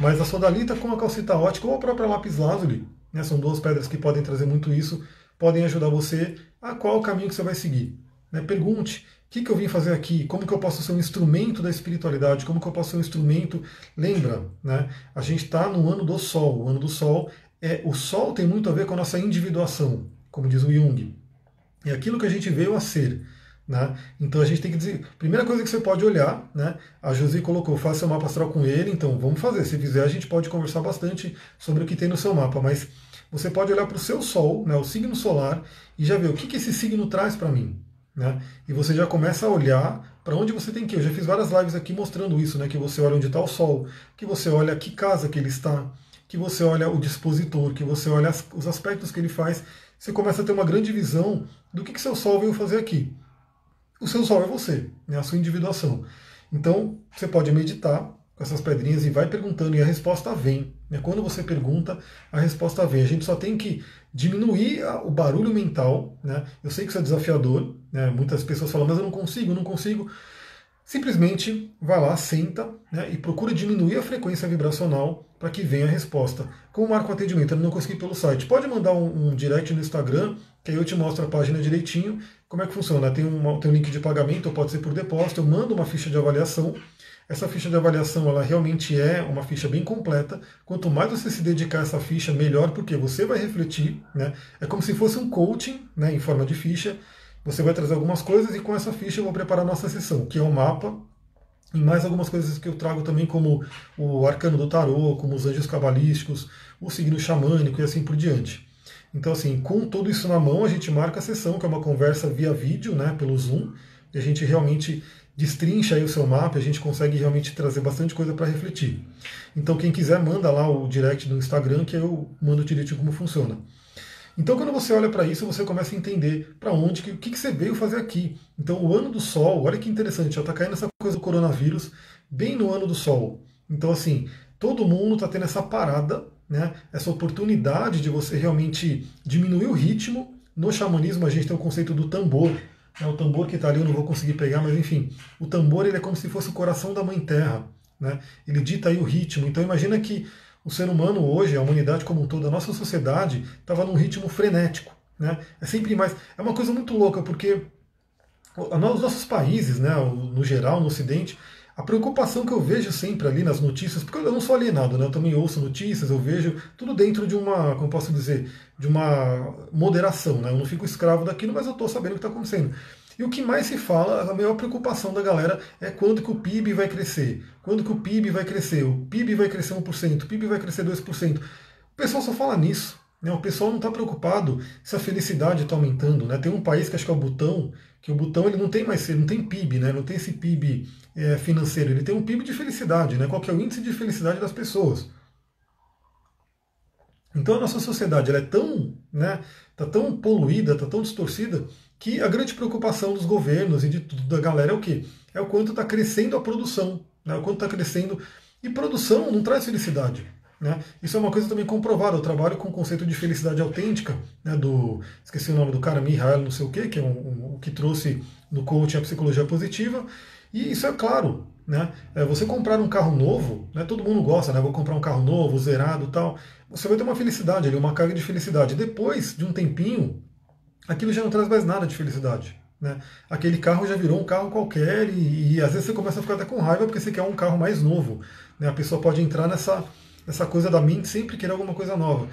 Mas a sodalita com a calcita ótica ou a própria lápis lazuli, né, são duas pedras que podem trazer muito isso, podem ajudar você a qual caminho que você vai seguir. Né? Pergunte, o que, que eu vim fazer aqui? Como que eu posso ser um instrumento da espiritualidade? Como que eu posso ser um instrumento? Lembra, né? A gente está no ano do Sol. O ano do Sol é o Sol tem muito a ver com a nossa individuação, como diz o Jung. É aquilo que a gente veio a ser. Né? Então a gente tem que dizer. Primeira coisa que você pode olhar, né? A Josi colocou, faça seu mapa astral com ele, então vamos fazer. Se fizer, a gente pode conversar bastante sobre o que tem no seu mapa, mas você pode olhar para o seu Sol, né, o signo solar, e já ver o que, que esse signo traz para mim. Né? E você já começa a olhar para onde você tem que ir. Eu já fiz várias lives aqui mostrando isso, né? que você olha onde está o Sol, que você olha que casa que ele está, que você olha o dispositor, que você olha os aspectos que ele faz. Você começa a ter uma grande visão do que, que seu Sol veio fazer aqui. O seu Sol é você, né? a sua individuação. Então, você pode meditar com essas pedrinhas e vai perguntando, e a resposta vem. Né? Quando você pergunta, a resposta vem. A gente só tem que diminuir o barulho mental. Né? Eu sei que isso é desafiador, né? muitas pessoas falam, mas eu não consigo, não consigo. Simplesmente vai lá, senta né? e procura diminuir a frequência vibracional para que venha a resposta. Como marco atendimento, eu não consegui pelo site. Pode mandar um, um, direct no Instagram, que aí eu te mostro a página direitinho. Como é que funciona? Tem, um tem um link de pagamento, ou pode ser por depósito, eu mando uma ficha de avaliação essa ficha de avaliação ela realmente é uma ficha bem completa. Quanto mais você se dedicar a essa ficha, melhor, porque você vai refletir. Né? É como se fosse um coaching né, em forma de ficha. você vai trazer algumas coisas e com essa ficha eu vou preparar a nossa sessão, que é o mapa, e mais algumas coisas que eu trago também, como o arcano do tarô, como os anjos cabalísticos, o signo xamânico e assim por diante. Então, assim, com tudo isso na mão, a gente marca a sessão, que é uma conversa via vídeo, né, pelo Zoom, e a gente realmente destrincha aí o seu mapa, a gente consegue realmente trazer bastante coisa para refletir. Então, quem quiser, manda lá o direct no Instagram, que eu mando direitinho como funciona. Então, quando você olha para isso, você começa a entender para onde, o que, que você veio fazer aqui. Então, o ano do Sol, olha que interessante, está caindo essa coisa do coronavírus bem no ano do Sol. Então, assim, todo mundo está tendo essa parada, né, essa oportunidade de você realmente diminuir o ritmo. No xamanismo, a gente tem o conceito do tambor. Né, o tambor que está ali eu não vou conseguir pegar, mas enfim, o tambor ele é como se fosse o coração da Mãe Terra. Né? Ele dita aí o ritmo. Então, imagina que o ser humano hoje, a humanidade como um todo, a nossa sociedade, estava num ritmo frenético. Né? É sempre mais. É uma coisa muito louca, porque os nossos países, né, no geral, no Ocidente, a preocupação que eu vejo sempre ali nas notícias, porque eu não sou alienado, né? eu também ouço notícias, eu vejo tudo dentro de uma, como posso dizer, de uma moderação. Né? Eu não fico escravo daquilo, mas eu estou sabendo o que está acontecendo. E o que mais se fala, a maior preocupação da galera é quando que o PIB vai crescer. Quando que o PIB vai crescer? O PIB vai crescer 1%, o PIB vai crescer 2%. O pessoal só fala nisso. Né? O pessoal não está preocupado se a felicidade está aumentando. Né? Tem um país que acho que é o Butão, que o Butão ele não tem mais, não tem PIB, né? não tem esse PIB é, financeiro, ele tem um PIB de felicidade. Né? Qual que é o índice de felicidade das pessoas? Então a nossa sociedade é tão, né, tá tão poluída, tá tão distorcida que a grande preocupação dos governos e de da galera é o quê? É o quanto está crescendo a produção, né? o quanto está crescendo. E produção não traz felicidade. Né? Isso é uma coisa também comprovada. Eu trabalho com o conceito de felicidade autêntica, né, do. Esqueci o nome do cara, Mihail, não sei o quê, que é o um, um, que trouxe no coaching a psicologia positiva. E isso é claro. Né? É, você comprar um carro novo, né, todo mundo gosta, né? Vou comprar um carro novo, zerado tal. Você vai ter uma felicidade uma carga de felicidade. Depois de um tempinho, aquilo já não traz mais nada de felicidade. Né? Aquele carro já virou um carro qualquer e, e, às vezes você começa a ficar até com raiva porque você quer um carro mais novo. Né? A pessoa pode entrar nessa, nessa coisa da mente sempre querer alguma coisa nova.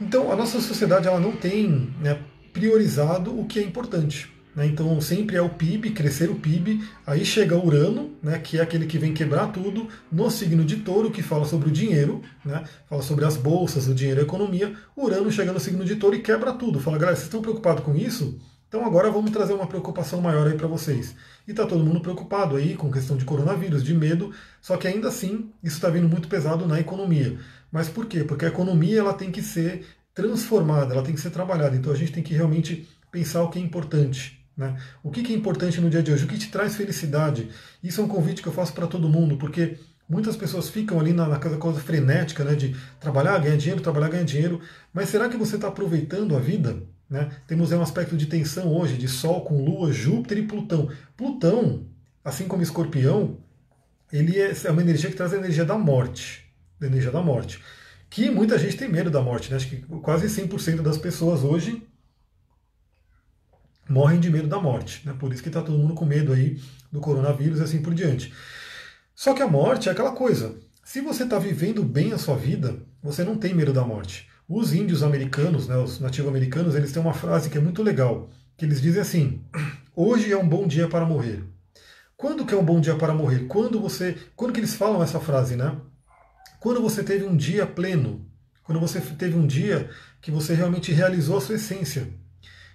Então a nossa sociedade ela não tem né, priorizado o que é importante. Né? Então sempre é o PIB, crescer o PIB, aí chega Urano, né, que é aquele que vem quebrar tudo, no signo de touro, que fala sobre o dinheiro, né, fala sobre as bolsas, o dinheiro a economia. Urano chega no signo de touro e quebra tudo. Fala, galera, vocês estão preocupados com isso? Então agora vamos trazer uma preocupação maior aí para vocês. E está todo mundo preocupado aí com questão de coronavírus, de medo, só que ainda assim isso está vindo muito pesado na economia. Mas por quê? Porque a economia ela tem que ser transformada, ela tem que ser trabalhada. Então a gente tem que realmente pensar o que é importante. Né? O que, é importante no dia de hoje? O que te traz felicidade? Isso é um convite que eu faço para todo mundo, porque muitas pessoas ficam ali na, naquela coisa frenética né, de trabalhar, ganhar dinheiro, trabalhar, ganhar dinheiro, mas será que você está aproveitando a vida? Né? Temos um aspecto de tensão hoje, de Sol com Lua, Júpiter e Plutão. Plutão, assim como Escorpião, ele é, é uma energia que traz a energia da morte, a energia da morte. Que muita gente tem medo da morte, né? Acho que quase 100% das pessoas hoje morrem de medo da morte. Né? Por isso que está todo mundo com medo aí do coronavírus e assim por diante. Só que a morte é aquela coisa. Se você está vivendo bem a sua vida, você não tem medo da morte. Os índios americanos, né, os nativo-americanos, eles têm uma frase que é muito legal, que eles dizem assim: hoje é um bom dia para morrer. Quando que é um bom dia para morrer? Quando você, quando que eles falam essa frase, né? Quando você teve um dia pleno, quando você teve um dia que você realmente realizou a sua essência.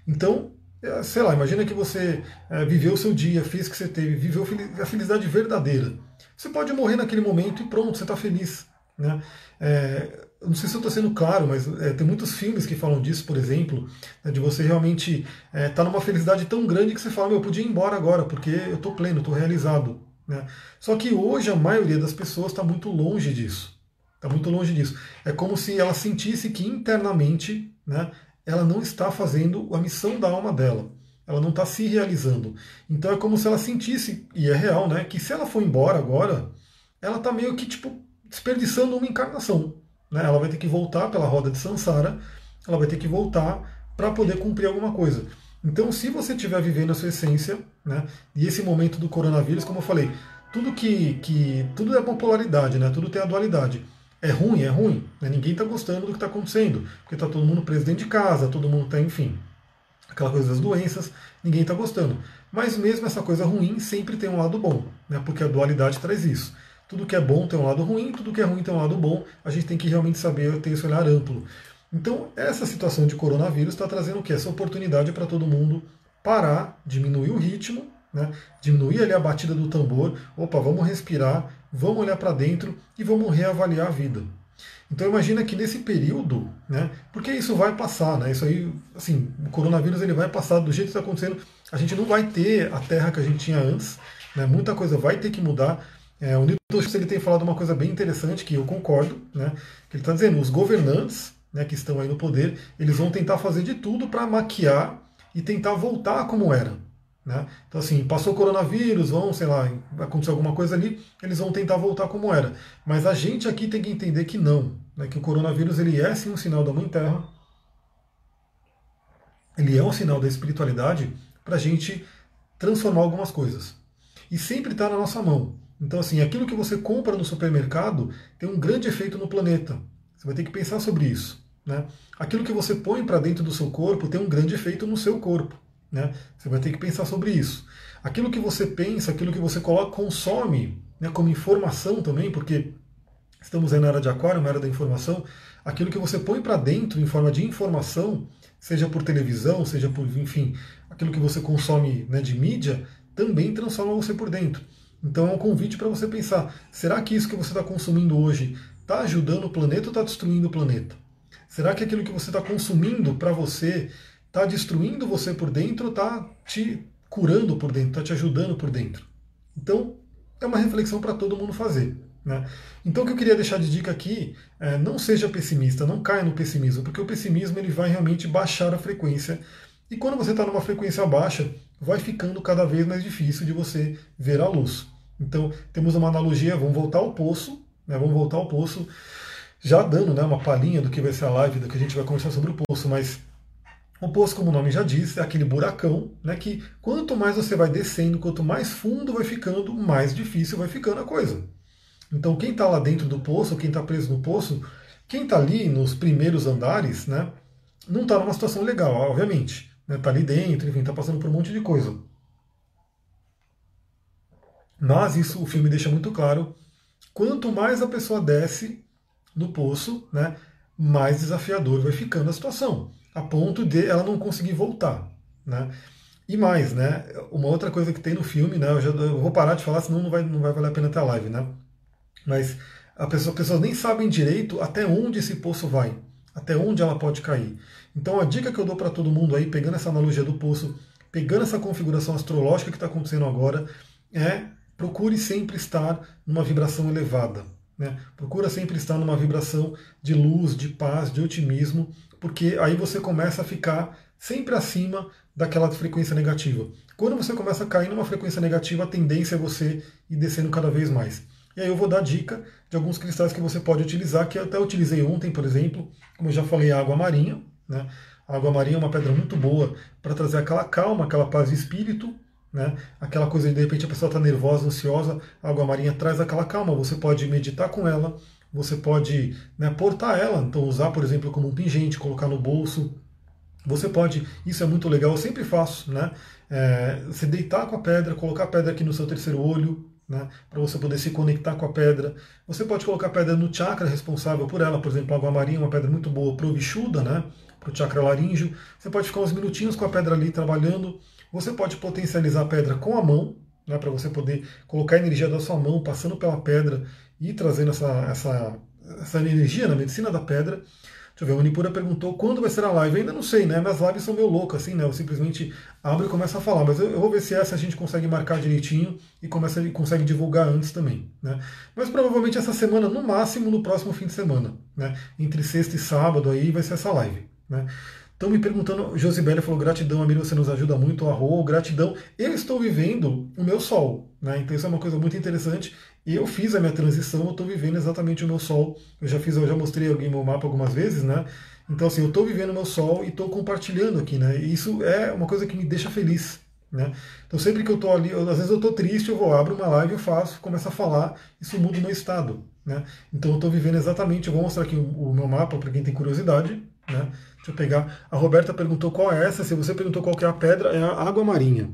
Então, é, sei lá, imagina que você é, viveu o seu dia, fez o que você teve, viveu a felicidade verdadeira. Você pode morrer naquele momento e pronto, você está feliz. Né? É, não sei se eu estou sendo claro, mas é, tem muitos filmes que falam disso, por exemplo, né, de você realmente estar é, tá numa felicidade tão grande que você fala, meu, eu podia ir embora agora, porque eu estou pleno, estou realizado. Né? Só que hoje a maioria das pessoas está muito longe disso. Está muito longe disso. É como se ela sentisse que internamente né, ela não está fazendo a missão da alma dela. Ela não está se realizando. Então é como se ela sentisse, e é real, né? Que se ela for embora agora, ela está meio que tipo desperdiçando uma encarnação. Né? Ela vai ter que voltar pela roda de Sansara, ela vai ter que voltar para poder cumprir alguma coisa. Então, se você estiver vivendo a sua essência, né, e esse momento do coronavírus, como eu falei, tudo que, que tudo é uma polaridade, né, tudo tem a dualidade. É ruim, é ruim. Né? Ninguém está gostando do que está acontecendo, porque está todo mundo preso dentro de casa, todo mundo está, enfim. aquela coisa das doenças, ninguém está gostando. Mas mesmo essa coisa ruim sempre tem um lado bom, né? porque a dualidade traz isso. Tudo que é bom tem um lado ruim, tudo que é ruim tem um lado bom. A gente tem que realmente saber ter esse olhar amplo. Então, essa situação de coronavírus está trazendo o que? Essa oportunidade para todo mundo parar, diminuir o ritmo, né? diminuir ali a batida do tambor. Opa, vamos respirar, vamos olhar para dentro e vamos reavaliar a vida. Então imagina que nesse período, né, porque isso vai passar, né, isso aí, assim, o coronavírus ele vai passar do jeito que está acontecendo, a gente não vai ter a terra que a gente tinha antes, né, muita coisa vai ter que mudar. É, o Newton Schultz, ele tem falado uma coisa bem interessante que eu concordo, né, que ele está dizendo, os governantes né, que estão aí no poder, eles vão tentar fazer de tudo para maquiar e tentar voltar como era. Né? Então, assim, passou o coronavírus, vão, sei lá, aconteceu alguma coisa ali, eles vão tentar voltar como era. Mas a gente aqui tem que entender que não, né? que o coronavírus ele é sim um sinal da Mãe Terra, ele é um sinal da espiritualidade para a gente transformar algumas coisas. E sempre está na nossa mão. Então, assim, aquilo que você compra no supermercado tem um grande efeito no planeta. Você vai ter que pensar sobre isso. Né? Aquilo que você põe para dentro do seu corpo tem um grande efeito no seu corpo. Né? Você vai ter que pensar sobre isso. Aquilo que você pensa, aquilo que você coloca, consome né, como informação também, porque estamos aí na era de aquário, na era da informação, aquilo que você põe para dentro em forma de informação, seja por televisão, seja por, enfim, aquilo que você consome né, de mídia, também transforma você por dentro. Então é um convite para você pensar: será que isso que você está consumindo hoje está ajudando o planeta ou está destruindo o planeta? Será que aquilo que você está consumindo para você Está destruindo você por dentro, está te curando por dentro, está te ajudando por dentro. Então, é uma reflexão para todo mundo fazer. Né? Então, o que eu queria deixar de dica aqui é não seja pessimista, não caia no pessimismo, porque o pessimismo ele vai realmente baixar a frequência. E quando você está numa frequência baixa, vai ficando cada vez mais difícil de você ver a luz. Então, temos uma analogia, vamos voltar ao poço, né? vamos voltar ao poço, já dando né, uma palhinha do que vai ser a live, do que a gente vai conversar sobre o poço, mas o poço, como o nome já diz, é aquele buracão, né, que quanto mais você vai descendo, quanto mais fundo vai ficando, mais difícil vai ficando a coisa. Então quem está lá dentro do poço, quem está preso no poço, quem está ali nos primeiros andares, né, não está numa situação legal, obviamente. Está né, tá ali dentro, enfim, está passando por um monte de coisa. Mas isso o filme deixa muito claro. Quanto mais a pessoa desce no poço, né, mais desafiador vai ficando a situação a ponto de ela não conseguir voltar. Né? E mais, né? Uma outra coisa que tem no filme, né? Eu, já, eu vou parar de falar, senão não vai, não vai valer a pena ter a live, né? Mas a pessoa, as pessoas nem sabem direito até onde esse poço vai, até onde ela pode cair. Então a dica que eu dou para todo mundo aí, pegando essa analogia do poço, pegando essa configuração astrológica que está acontecendo agora, é procure sempre estar numa vibração elevada. Né? Procura sempre estar numa vibração de luz, de paz, de otimismo, porque aí você começa a ficar sempre acima daquela frequência negativa. Quando você começa a cair numa frequência negativa, a tendência é você ir descendo cada vez mais. E aí eu vou dar dica de alguns cristais que você pode utilizar, que eu até utilizei ontem, por exemplo, como eu já falei, a água marinha. Né? A água marinha é uma pedra muito boa para trazer aquela calma, aquela paz de espírito, né? Aquela coisa de de repente a pessoa está nervosa, ansiosa, a água marinha traz aquela calma. Você pode meditar com ela, você pode né, portar ela, então usar, por exemplo, como um pingente, colocar no bolso. Você pode, isso é muito legal, eu sempre faço, né? É, você deitar com a pedra, colocar a pedra aqui no seu terceiro olho, né, para você poder se conectar com a pedra. Você pode colocar a pedra no chakra responsável por ela, por exemplo, a água marinha, uma pedra muito boa para o Vishuddha, né, para o chakra laríngeo. Você pode ficar uns minutinhos com a pedra ali trabalhando. Você pode potencializar a pedra com a mão, né, para você poder colocar a energia da sua mão passando pela pedra e trazendo essa, essa, essa energia na medicina da pedra. Deixa eu ver, o Unipura perguntou quando vai ser a live. Eu ainda não sei, né? Minhas lives são meio loucas, assim, né? Eu simplesmente abro e começo a falar. Mas eu, eu, vou ver se essa a gente consegue marcar direitinho e começa, consegue divulgar antes também, né? Mas provavelmente essa semana, no máximo no próximo fim de semana, né? Entre sexta e sábado aí vai ser essa live, né? Estão me perguntando, Josibélia falou, gratidão, amigo, você nos ajuda muito, arro, gratidão. Eu estou vivendo o meu sol, né? Então isso é uma coisa muito interessante. E eu fiz a minha transição, eu estou vivendo exatamente o meu sol. Eu já fiz, eu já mostrei alguém meu mapa algumas vezes, né? Então assim, eu estou vivendo o meu sol e estou compartilhando aqui, né? E isso é uma coisa que me deixa feliz. Né? Então sempre que eu estou ali, eu, às vezes eu estou triste, eu vou, abro uma live, eu faço, começo a falar, isso muda o meu estado. Né? Então eu estou vivendo exatamente, eu vou mostrar aqui o, o meu mapa para quem tem curiosidade. Né? Deixa eu pegar. A Roberta perguntou qual é essa. Se você perguntou qual é a pedra, é a água marinha.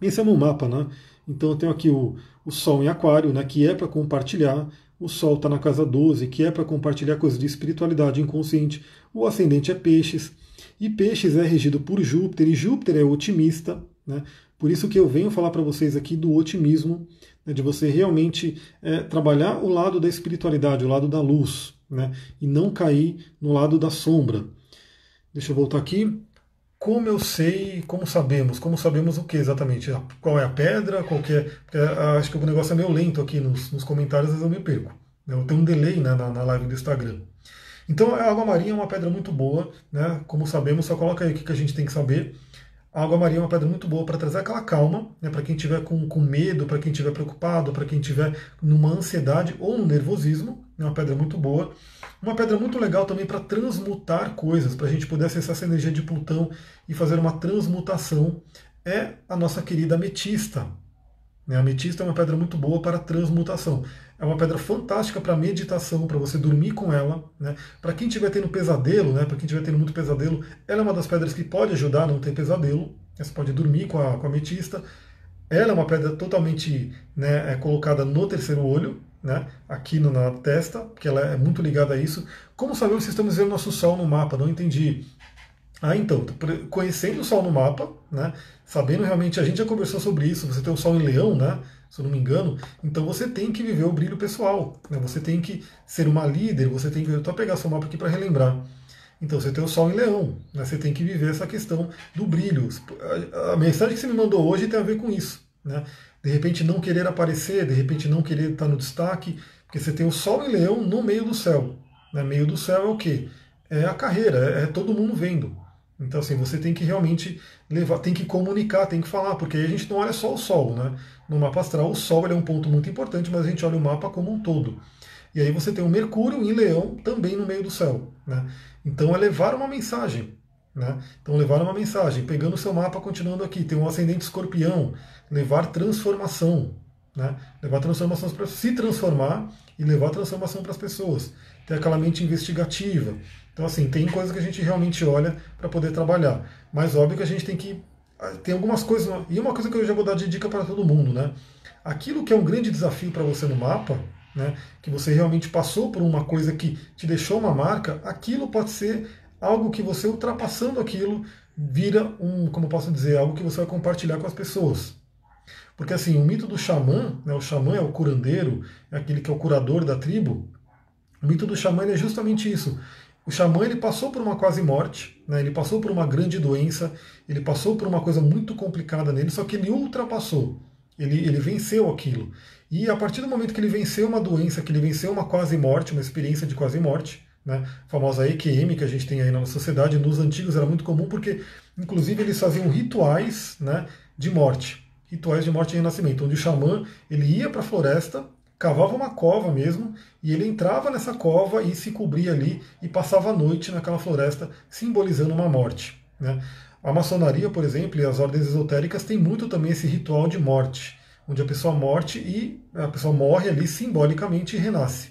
Esse é meu mapa, né? Então eu tenho aqui o, o Sol em Aquário, né, que é para compartilhar. O Sol está na casa 12, que é para compartilhar coisas de espiritualidade inconsciente. O ascendente é Peixes. E Peixes é regido por Júpiter, e Júpiter é otimista. Né? Por isso que eu venho falar para vocês aqui do otimismo, né, de você realmente é, trabalhar o lado da espiritualidade, o lado da luz, né, e não cair no lado da sombra. Deixa eu voltar aqui. Como eu sei, como sabemos? Como sabemos o que exatamente? Qual é a pedra? Qual que é? Ah, acho que o negócio é meio lento aqui nos, nos comentários, às vezes eu me perco. Né? Eu tenho um delay né, na, na live do Instagram. Então a água marinha é uma pedra muito boa, né? Como sabemos, só coloca aí o que a gente tem que saber. A água marinha é uma pedra muito boa para trazer aquela calma, né? para quem estiver com, com medo, para quem estiver preocupado, para quem estiver numa ansiedade ou no nervosismo. É uma pedra muito boa. Uma pedra muito legal também para transmutar coisas, para a gente poder acessar essa energia de Plutão e fazer uma transmutação, é a nossa querida ametista. Né? A ametista é uma pedra muito boa para transmutação. É uma pedra fantástica para meditação, para você dormir com ela. Né? Para quem estiver tendo pesadelo, né? para quem estiver tendo muito pesadelo, ela é uma das pedras que pode ajudar a não ter pesadelo. Você pode dormir com a, com a ametista. Ela é uma pedra totalmente né, é colocada no terceiro olho, né, aqui na testa, porque ela é muito ligada a isso. Como sabemos se estamos vendo nosso Sol no mapa? Não entendi. Ah, então, conhecendo o Sol no mapa, né, sabendo realmente, a gente já conversou sobre isso, você tem o Sol em Leão, né, se eu não me engano, então você tem que viver o brilho pessoal, né, você tem que ser uma líder, você tem que. Eu estou pegar seu mapa aqui para relembrar. Então você tem o Sol em Leão, né, você tem que viver essa questão do brilho. A, mensagem que você me mandou hoje tem a ver com isso. Né? de repente não querer aparecer, de repente não querer estar no destaque, porque você tem o Sol em Leão no meio do céu. Né? meio do céu é o quê? É a carreira, é todo mundo vendo. Então, assim, você tem que realmente levar, tem que comunicar, tem que falar, porque aí a gente não olha só o Sol, né? No mapa astral, o Sol é um ponto muito importante, mas a gente olha o mapa como um todo. E aí você tem o Mercúrio em Leão também no meio do céu, né? Então é levar uma mensagem, né? Então levar uma mensagem, pegando o seu mapa, continuando aqui, tem um ascendente escorpião, levar transformação, né? levar transformação para se transformar e levar transformação para as pessoas. Tem aquela mente investigativa. Então, assim, tem coisas que a gente realmente olha para poder trabalhar. Mas óbvio que a gente tem que. Ah, tem algumas coisas. E uma coisa que eu já vou dar de dica para todo mundo, né? Aquilo que é um grande desafio para você no mapa, né? Que você realmente passou por uma coisa que te deixou uma marca, aquilo pode ser algo que você ultrapassando aquilo vira um, como posso dizer, algo que você vai compartilhar com as pessoas. Porque assim, o mito do xamã, né, o xamã é o curandeiro, é aquele que é o curador da tribo. O mito do xamã é justamente isso. O xamã ele passou por uma quase morte, né, ele passou por uma grande doença, ele passou por uma coisa muito complicada nele, só que ele ultrapassou. Ele, ele venceu aquilo. E a partir do momento que ele venceu uma doença, que ele venceu uma quase morte, uma experiência de quase morte, né, a famosa EQM que a gente tem aí na sociedade, nos antigos era muito comum porque, inclusive, eles faziam rituais né, de morte rituais de morte e renascimento, onde o xamã ele ia para a floresta, cavava uma cova mesmo, e ele entrava nessa cova e se cobria ali e passava a noite naquela floresta, simbolizando uma morte. Né? A maçonaria, por exemplo, e as ordens esotéricas têm muito também esse ritual de morte, onde a pessoa morte e a pessoa morre ali simbolicamente e renasce.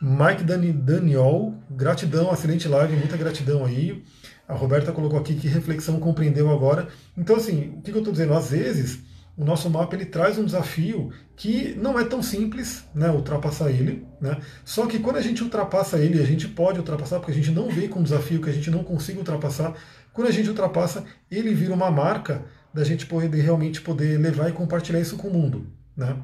Mike Dani, Daniel, gratidão, excelente live, muita gratidão aí. A Roberta colocou aqui que reflexão compreendeu agora. Então, assim, o que eu estou dizendo? Às vezes, o nosso mapa ele traz um desafio que não é tão simples né, ultrapassar ele. Né? Só que quando a gente ultrapassa ele, a gente pode ultrapassar, porque a gente não vê com um desafio que a gente não consiga ultrapassar. Quando a gente ultrapassa, ele vira uma marca da gente poder realmente poder levar e compartilhar isso com o mundo. Né?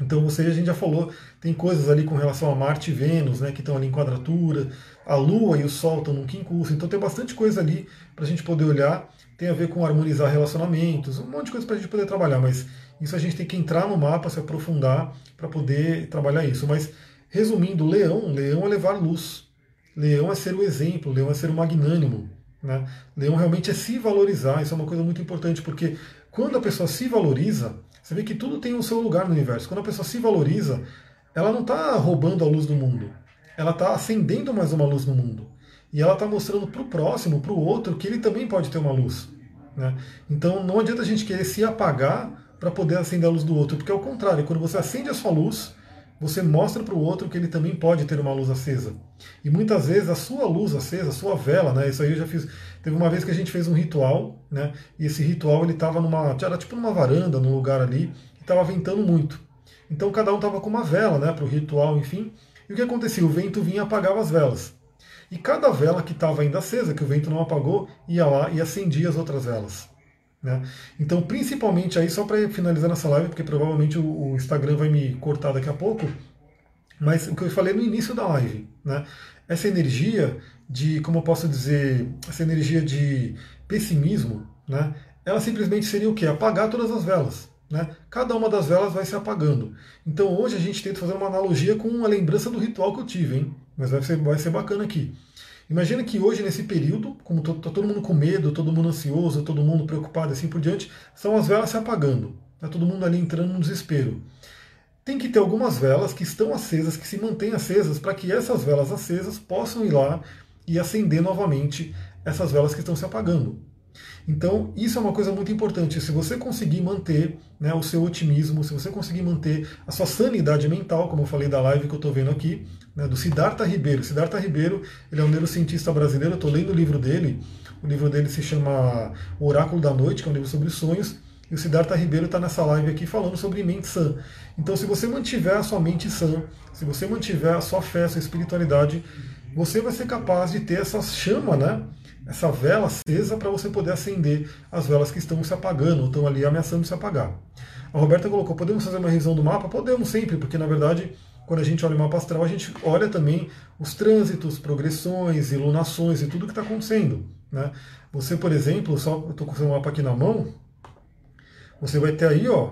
Então, você, a gente já falou, tem coisas ali com relação a Marte e Vênus, né, que estão ali em quadratura, a Lua e o Sol estão num quincurso, então tem bastante coisa ali para a gente poder olhar, tem a ver com harmonizar relacionamentos, um monte de coisa para a gente poder trabalhar, mas isso a gente tem que entrar no mapa, se aprofundar para poder trabalhar isso. Mas, resumindo, leão, leão é levar luz, leão é ser o exemplo, leão é ser o magnânimo, né? leão realmente é se valorizar, isso é uma coisa muito importante, porque quando a pessoa se valoriza, você vê que tudo tem o seu lugar no universo. Quando a pessoa se valoriza, ela não está roubando a luz do mundo. Ela está acendendo mais uma luz no mundo. E ela está mostrando para o próximo, para o outro, que ele também pode ter uma luz. Né? Então não adianta a gente querer se apagar para poder acender a luz do outro, porque é o contrário, quando você acende a sua luz, você mostra para o outro que ele também pode ter uma luz acesa. E muitas vezes a sua luz acesa, a sua vela, né? Isso aí eu já fiz. Teve uma vez que a gente fez um ritual, né? E esse ritual ele estava numa, era tipo numa varanda, num lugar ali, e estava ventando muito. Então cada um estava com uma vela, né? Para o ritual, enfim. E o que acontecia? O vento vinha e apagava as velas. E cada vela que estava ainda acesa, que o vento não apagou, ia lá e acendia as outras velas. Né? Então, principalmente aí, só para finalizar nessa live, porque provavelmente o, o, Instagram vai me cortar daqui a pouco, mas o que eu falei no início da live, né? essa energia de, como eu posso dizer, essa energia de pessimismo, né? ela simplesmente seria o quê? Apagar todas as velas. Né? Cada uma das velas vai se apagando. Então hoje a gente tenta fazer uma analogia com a lembrança do ritual que eu tive, hein? Mas vai ser, vai ser bacana aqui. Imagina que hoje, nesse período, como está todo mundo com medo, todo mundo ansioso, todo mundo preocupado assim por diante, são as velas se apagando. Está todo mundo ali entrando no desespero. Tem que ter algumas velas que estão acesas, que se mantêm acesas, para que essas velas acesas possam ir lá e acender novamente essas velas que estão se apagando. Então, isso é uma coisa muito importante. Se você conseguir manter né, o seu otimismo, se você conseguir manter a sua sanidade mental, como eu falei da live que eu estou vendo aqui, né, do Siddhartha Ribeiro. Siddhartha Ribeiro, ele é um neurocientista brasileiro, eu estou lendo o livro dele. O livro dele se chama O Oráculo da Noite, que é um livro sobre sonhos. E o Siddhartha Ribeiro está nessa live aqui falando sobre mente sã. Então, se você mantiver a sua mente sã, se você mantiver a sua fé, a sua espiritualidade, você vai ser capaz de ter essa chama, né? Essa vela acesa para você poder acender as velas que estão se apagando, ou estão ali ameaçando se apagar. A Roberta colocou: podemos fazer uma revisão do mapa? Podemos sempre, porque na verdade, quando a gente olha o mapa astral, a gente olha também os trânsitos, progressões, iluminações e tudo que está acontecendo. Né? Você, por exemplo, só eu estou com o mapa aqui na mão, você vai ter aí, ó,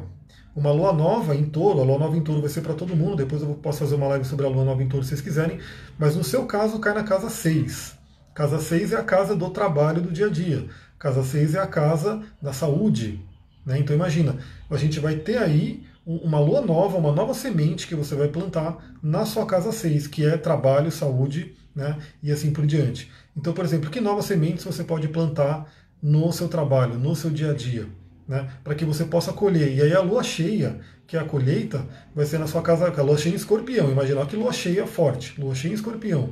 uma lua nova em touro. A lua nova em touro vai ser para todo mundo. Depois eu posso fazer uma live sobre a lua nova em touro se vocês quiserem. Mas no seu caso, cai na casa 6. Casa 6 é a casa do trabalho do dia a dia. Casa 6 é a casa da saúde. Né? Então imagina, a gente vai ter aí uma lua nova, uma nova semente que você vai plantar na sua casa 6, que é trabalho, saúde né? e assim por diante. Então, por exemplo, que novas sementes você pode plantar no seu trabalho, no seu dia a dia? Né, para que você possa colher. E aí a lua cheia, que é a colheita, vai ser na sua casa, a lua cheia em escorpião. Imagina que lua cheia forte, lua cheia em escorpião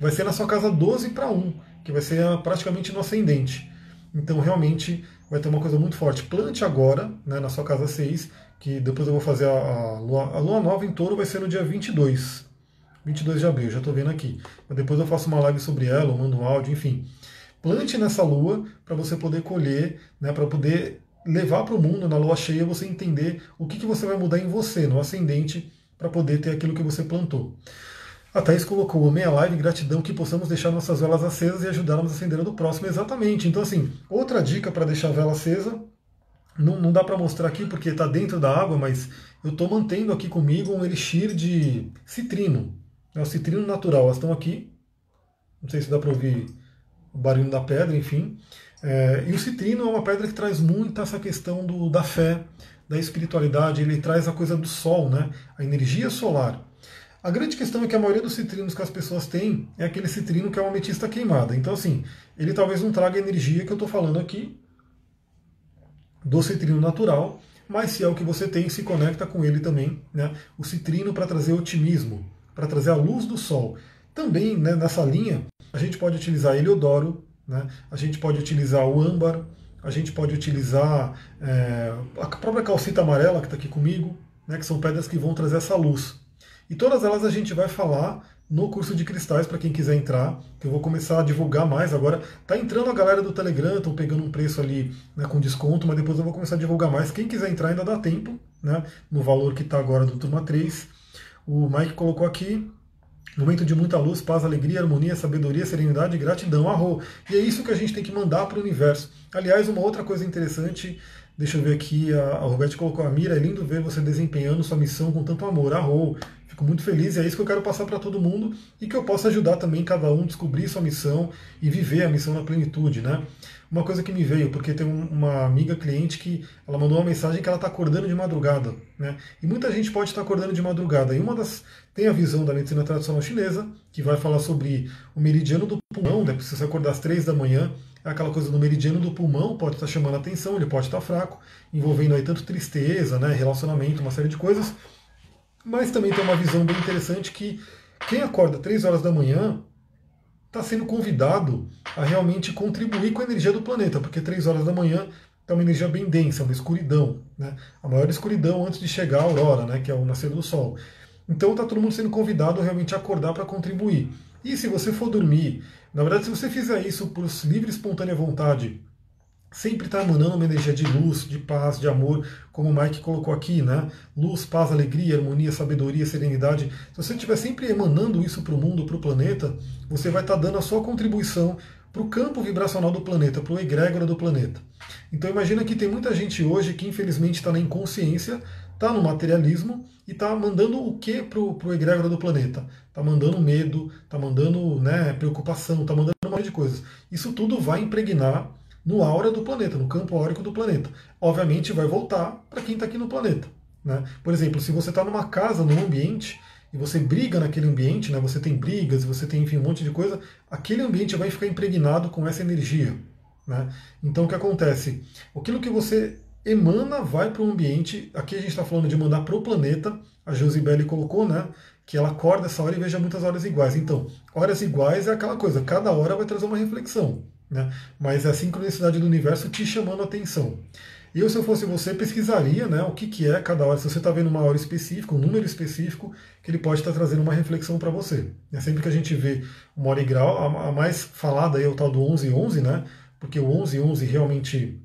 vai ser na sua casa 12 para 1, que vai ser praticamente no ascendente. Então realmente vai ter uma coisa muito forte. Plante agora, né, na sua casa 6, que depois eu vou fazer a, a, lua, a lua nova em touro, vai ser no dia 22. 22 de abril, já estou vendo aqui. Mas depois eu faço uma live sobre ela, mando um áudio, enfim. Plante nessa lua para você poder colher, né, para poder levar para o mundo na lua cheia, você entender o que, que você vai mudar em você, no ascendente, para poder ter aquilo que você plantou. A Thaís colocou, meia live, gratidão que possamos deixar nossas velas acesas e ajudarmos a acender a do próximo. Exatamente. Então, assim, outra dica para deixar a vela acesa, não, não dá para mostrar aqui porque está dentro da água, mas eu estou mantendo aqui comigo um elixir de citrino. É o citrino natural. Elas estão aqui. Não sei se dá para ouvir o barulho da pedra, enfim. É, e o citrino é uma pedra que traz muito essa questão do, da fé, da espiritualidade. Ele traz a coisa do sol, né? a energia solar. A grande questão é que a maioria dos citrinos que as pessoas têm é aquele citrino que é uma ametista queimada. Então, assim, ele talvez não traga a energia que eu estou falando aqui do citrino natural, mas se é o que você tem, se conecta com ele também. Né? O citrino para trazer otimismo, para trazer a luz do sol. Também né, nessa linha, a gente pode utilizar heliodoro, né? a gente pode utilizar o âmbar, a gente pode utilizar é, a própria calcita amarela que está aqui comigo, né, que são pedras que vão trazer essa luz. E todas elas a gente vai falar no curso de cristais para quem quiser entrar, que eu vou começar a divulgar mais agora. Tá entrando a galera do Telegram, estão pegando um preço ali né, com desconto, mas depois eu vou começar a divulgar mais. Quem quiser entrar ainda dá tempo, né, no valor que está agora do Turma 3. O Mike colocou aqui, momento de muita luz, paz, alegria, harmonia, sabedoria, serenidade, gratidão, arro. E é isso que a gente tem que mandar para o universo. Aliás, uma outra coisa interessante Deixa eu ver aqui, a, a Roberto colocou a mira, é lindo ver você desempenhando sua missão com tanto amor. Arrou, fico muito feliz e é isso que eu quero passar para todo mundo e que eu possa ajudar também cada um a descobrir sua missão e viver a missão na plenitude, né? Uma coisa que me veio, porque tem uma amiga cliente que ela mandou uma mensagem que ela está acordando de madrugada, né? E muita gente pode estar tá acordando de madrugada. E uma das tem a visão da medicina tradicional chinesa, que vai falar sobre o meridiano do pulmão, né? Precisa acordar às três da manhã aquela coisa do meridiano do pulmão pode estar chamando a atenção, ele pode estar fraco, envolvendo aí tanto tristeza, né, relacionamento, uma série de coisas. Mas também tem uma visão bem interessante que quem acorda 3 horas da manhã está sendo convidado a realmente contribuir com a energia do planeta, porque 3 horas da manhã está uma energia bem densa, uma escuridão, né? a maior escuridão antes de chegar a aurora, né? que é o nascer do sol. Então está todo mundo sendo convidado a realmente acordar para contribuir. E se você for dormir, na verdade, se você fizer isso por livre e espontânea vontade, sempre está emanando uma energia de luz, de paz, de amor, como o Mike colocou aqui, né? Luz, paz, alegria, harmonia, sabedoria, serenidade. Se você estiver sempre emanando isso para o mundo, para o planeta, você vai estar tá dando a sua contribuição para o campo vibracional do planeta, para o egrégora do planeta. Então imagina que tem muita gente hoje que infelizmente está na inconsciência, está no materialismo e está mandando o que para o egrégora do planeta? Está mandando medo, está mandando né, preocupação, está mandando uma série de coisas. Isso tudo vai impregnar no aura do planeta, no campo áurico do planeta. Obviamente vai voltar para quem está aqui no planeta. Né? Por exemplo, se você está numa casa, num ambiente, e você briga naquele ambiente, né? você tem brigas, você tem enfim, um monte de coisa, aquele ambiente vai ficar impregnado com essa energia. Né? Então o que acontece? Aquilo que você emana vai para o ambiente, aqui a gente está falando de mandar para o planeta, a Josibelli colocou, né? Que ela acorda essa hora e veja muitas horas iguais. Então, horas iguais é aquela coisa, cada hora vai trazer uma reflexão. Né? Mas é a sincronicidade do universo te chamando a atenção. Eu, se eu fosse você, pesquisaria né, o que, que é cada hora. Se você está vendo uma hora específica, um número específico, que ele pode estar tá trazendo uma reflexão para você. É sempre que a gente vê uma hora e grau, a, mais falada é o tal do 1111, né? Porque o 1111 realmente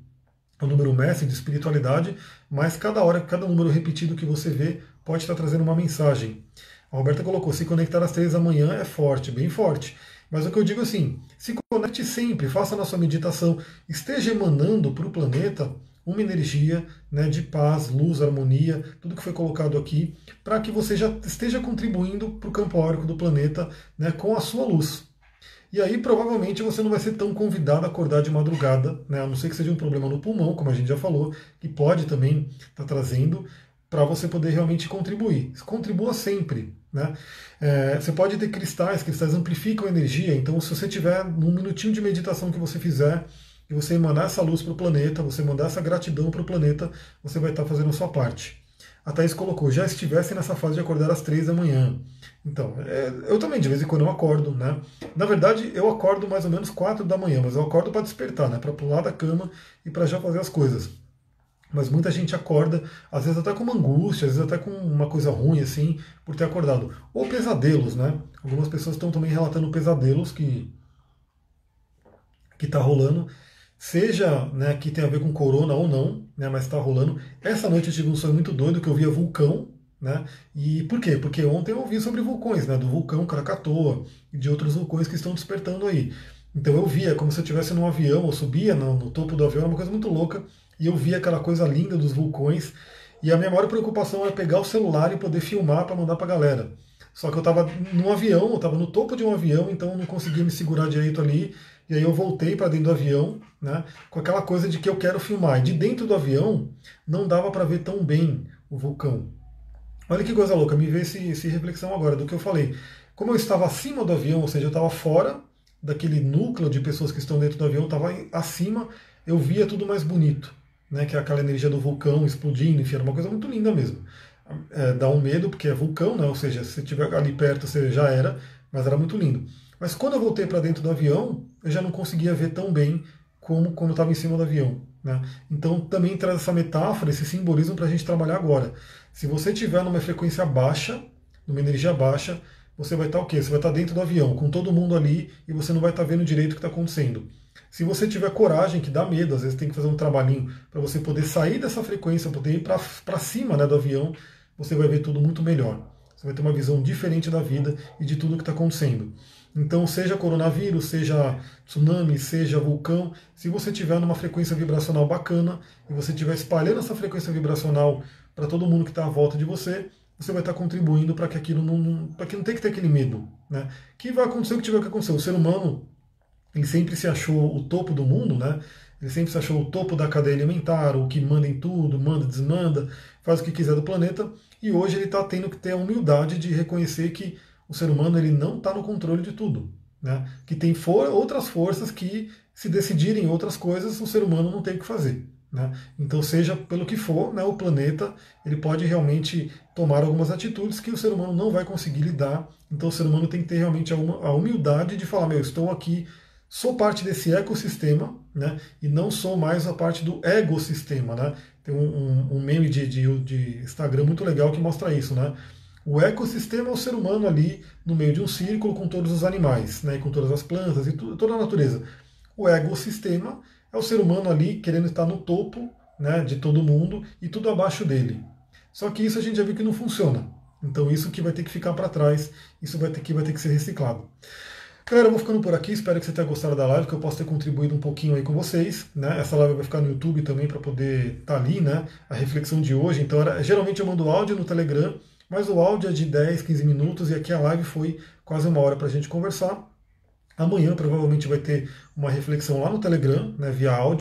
o número mestre de espiritualidade, mas cada hora, cada número repetido que você vê pode estar trazendo uma mensagem. A Roberta colocou: se conectar às três da manhã é forte, bem forte. Mas o que eu digo assim, se conecte sempre, faça na sua meditação, esteja emanando para o planeta uma energia né, de paz, luz, harmonia, tudo que foi colocado aqui, para que você já esteja contribuindo para o campo áurico do planeta né, com a sua luz. E aí provavelmente você não vai ser tão convidado a acordar de madrugada, né, a não ser que seja um problema no pulmão, como a gente já falou, que pode também estar tá trazendo, para você poder realmente contribuir. Contribua sempre. Né? É, você pode ter cristais, cristais amplificam a energia, então se você tiver num minutinho de meditação que você fizer, e você emanar essa luz para o planeta, você mandar essa gratidão para o planeta, você vai estar tá fazendo a sua parte. A Thaís colocou, já estivesse nessa fase de acordar às três da manhã. Então, é, eu também, de vez em quando eu acordo, né? Na verdade, eu acordo mais ou menos quatro da manhã, mas eu acordo para despertar, né? Para pular da cama e para já fazer as coisas. Mas muita gente acorda, às vezes até com uma angústia, às vezes até com uma coisa ruim, assim, por ter acordado. Ou pesadelos, né? Algumas pessoas estão também relatando pesadelos que que está rolando, seja né, que tem a ver com corona ou não, né, mas está rolando. Essa noite eu tive um sonho muito doido que eu via vulcão, né? E por quê? Porque ontem eu ouvi sobre vulcões, né? Do vulcão Krakatoa e de outros vulcões que estão despertando aí. Então eu via como se eu estivesse num avião, ou subia no, no topo do avião, era uma coisa muito louca e eu via aquela coisa linda dos vulcões. E a minha maior preocupação era pegar o celular e poder filmar para mandar para galera. Só que eu estava num avião, eu estava no topo de um avião, então eu não conseguia me segurar direito ali. E aí eu voltei para dentro do avião, né, com aquela coisa de que eu quero filmar. E de dentro do avião não dava para ver tão bem o vulcão. Olha que coisa louca, me veio esse, reflexão agora do que eu falei. Como eu estava acima do avião, ou seja, eu estava fora daquele núcleo de pessoas que estão dentro do avião, estava acima, eu via tudo mais bonito né, que é aquela energia do vulcão explodindo, enfim, era uma coisa muito linda mesmo. É, dá um medo, porque é vulcão, né, ou seja, se estiver ali perto você já era, mas era muito lindo. Mas quando eu voltei para dentro do avião, eu já não conseguia ver tão bem como quando estava em cima do avião. Né? Então também traz essa metáfora, esse simbolismo para a gente trabalhar agora. Se você estiver numa frequência baixa, numa energia baixa, você vai estar o quê? Você vai estar dentro do avião, com todo mundo ali, e você não vai estar vendo direito o que está acontecendo. Se você tiver coragem, que dá medo, às vezes tem que fazer um trabalhinho para você poder sair dessa frequência, poder ir para cima né, do avião, você vai ver tudo muito melhor. Você vai ter uma visão diferente da vida e de tudo que está acontecendo. Então, seja coronavírus, seja tsunami, seja vulcão, se você tiver numa frequência vibracional bacana e você estiver espalhando essa frequência vibracional para todo mundo que está à volta de você, você vai estar tá contribuindo para que aquilo não, para que não tenha que ter aquele medo, né? Que vai acontecer o que tiver que acontecer. O ser humano ele sempre se achou o topo do mundo, né? Ele sempre se achou o topo da cadeia alimentar, o que manda em tudo, manda, desmanda, faz o que quiser do planeta. E hoje ele está tendo que ter a humildade de reconhecer que o ser humano ele não está no controle de tudo. Né? Que tem for outras forças que, se decidirem outras coisas, o ser humano não tem o que fazer. Né? Então, seja pelo que for, né, o planeta ele pode realmente tomar algumas atitudes que o ser humano não vai conseguir lidar. Então, o ser humano tem que ter realmente a humildade de falar: meu, estou aqui, sou parte desse ecossistema, né, e não sou mais a parte do egossistema. Né? Tem um, um, um meme de, de, de, Instagram muito legal que mostra isso. Né? O ecossistema é o ser humano ali no meio de um círculo com todos os animais, né, com todas as plantas e toda a natureza. O ecossistema é o ser humano ali querendo estar no topo né, de todo mundo e tudo abaixo dele. Só que isso a gente já viu que não funciona. Então isso que vai ter que ficar para trás, isso vai ter que, vai ter que ser reciclado. Galera, eu vou ficando por aqui, espero que você tenha gostado da live, que eu possa ter contribuído um pouquinho aí com vocês. Né? Essa live vai ficar no YouTube também para poder estar tá ali, né? A reflexão de hoje. Então, era, geralmente eu mando áudio no Telegram, mas o áudio é de 10, 15 minutos e aqui a live foi quase uma hora para a gente conversar. Amanhã provavelmente vai ter uma reflexão lá no Telegram, né, via áudio.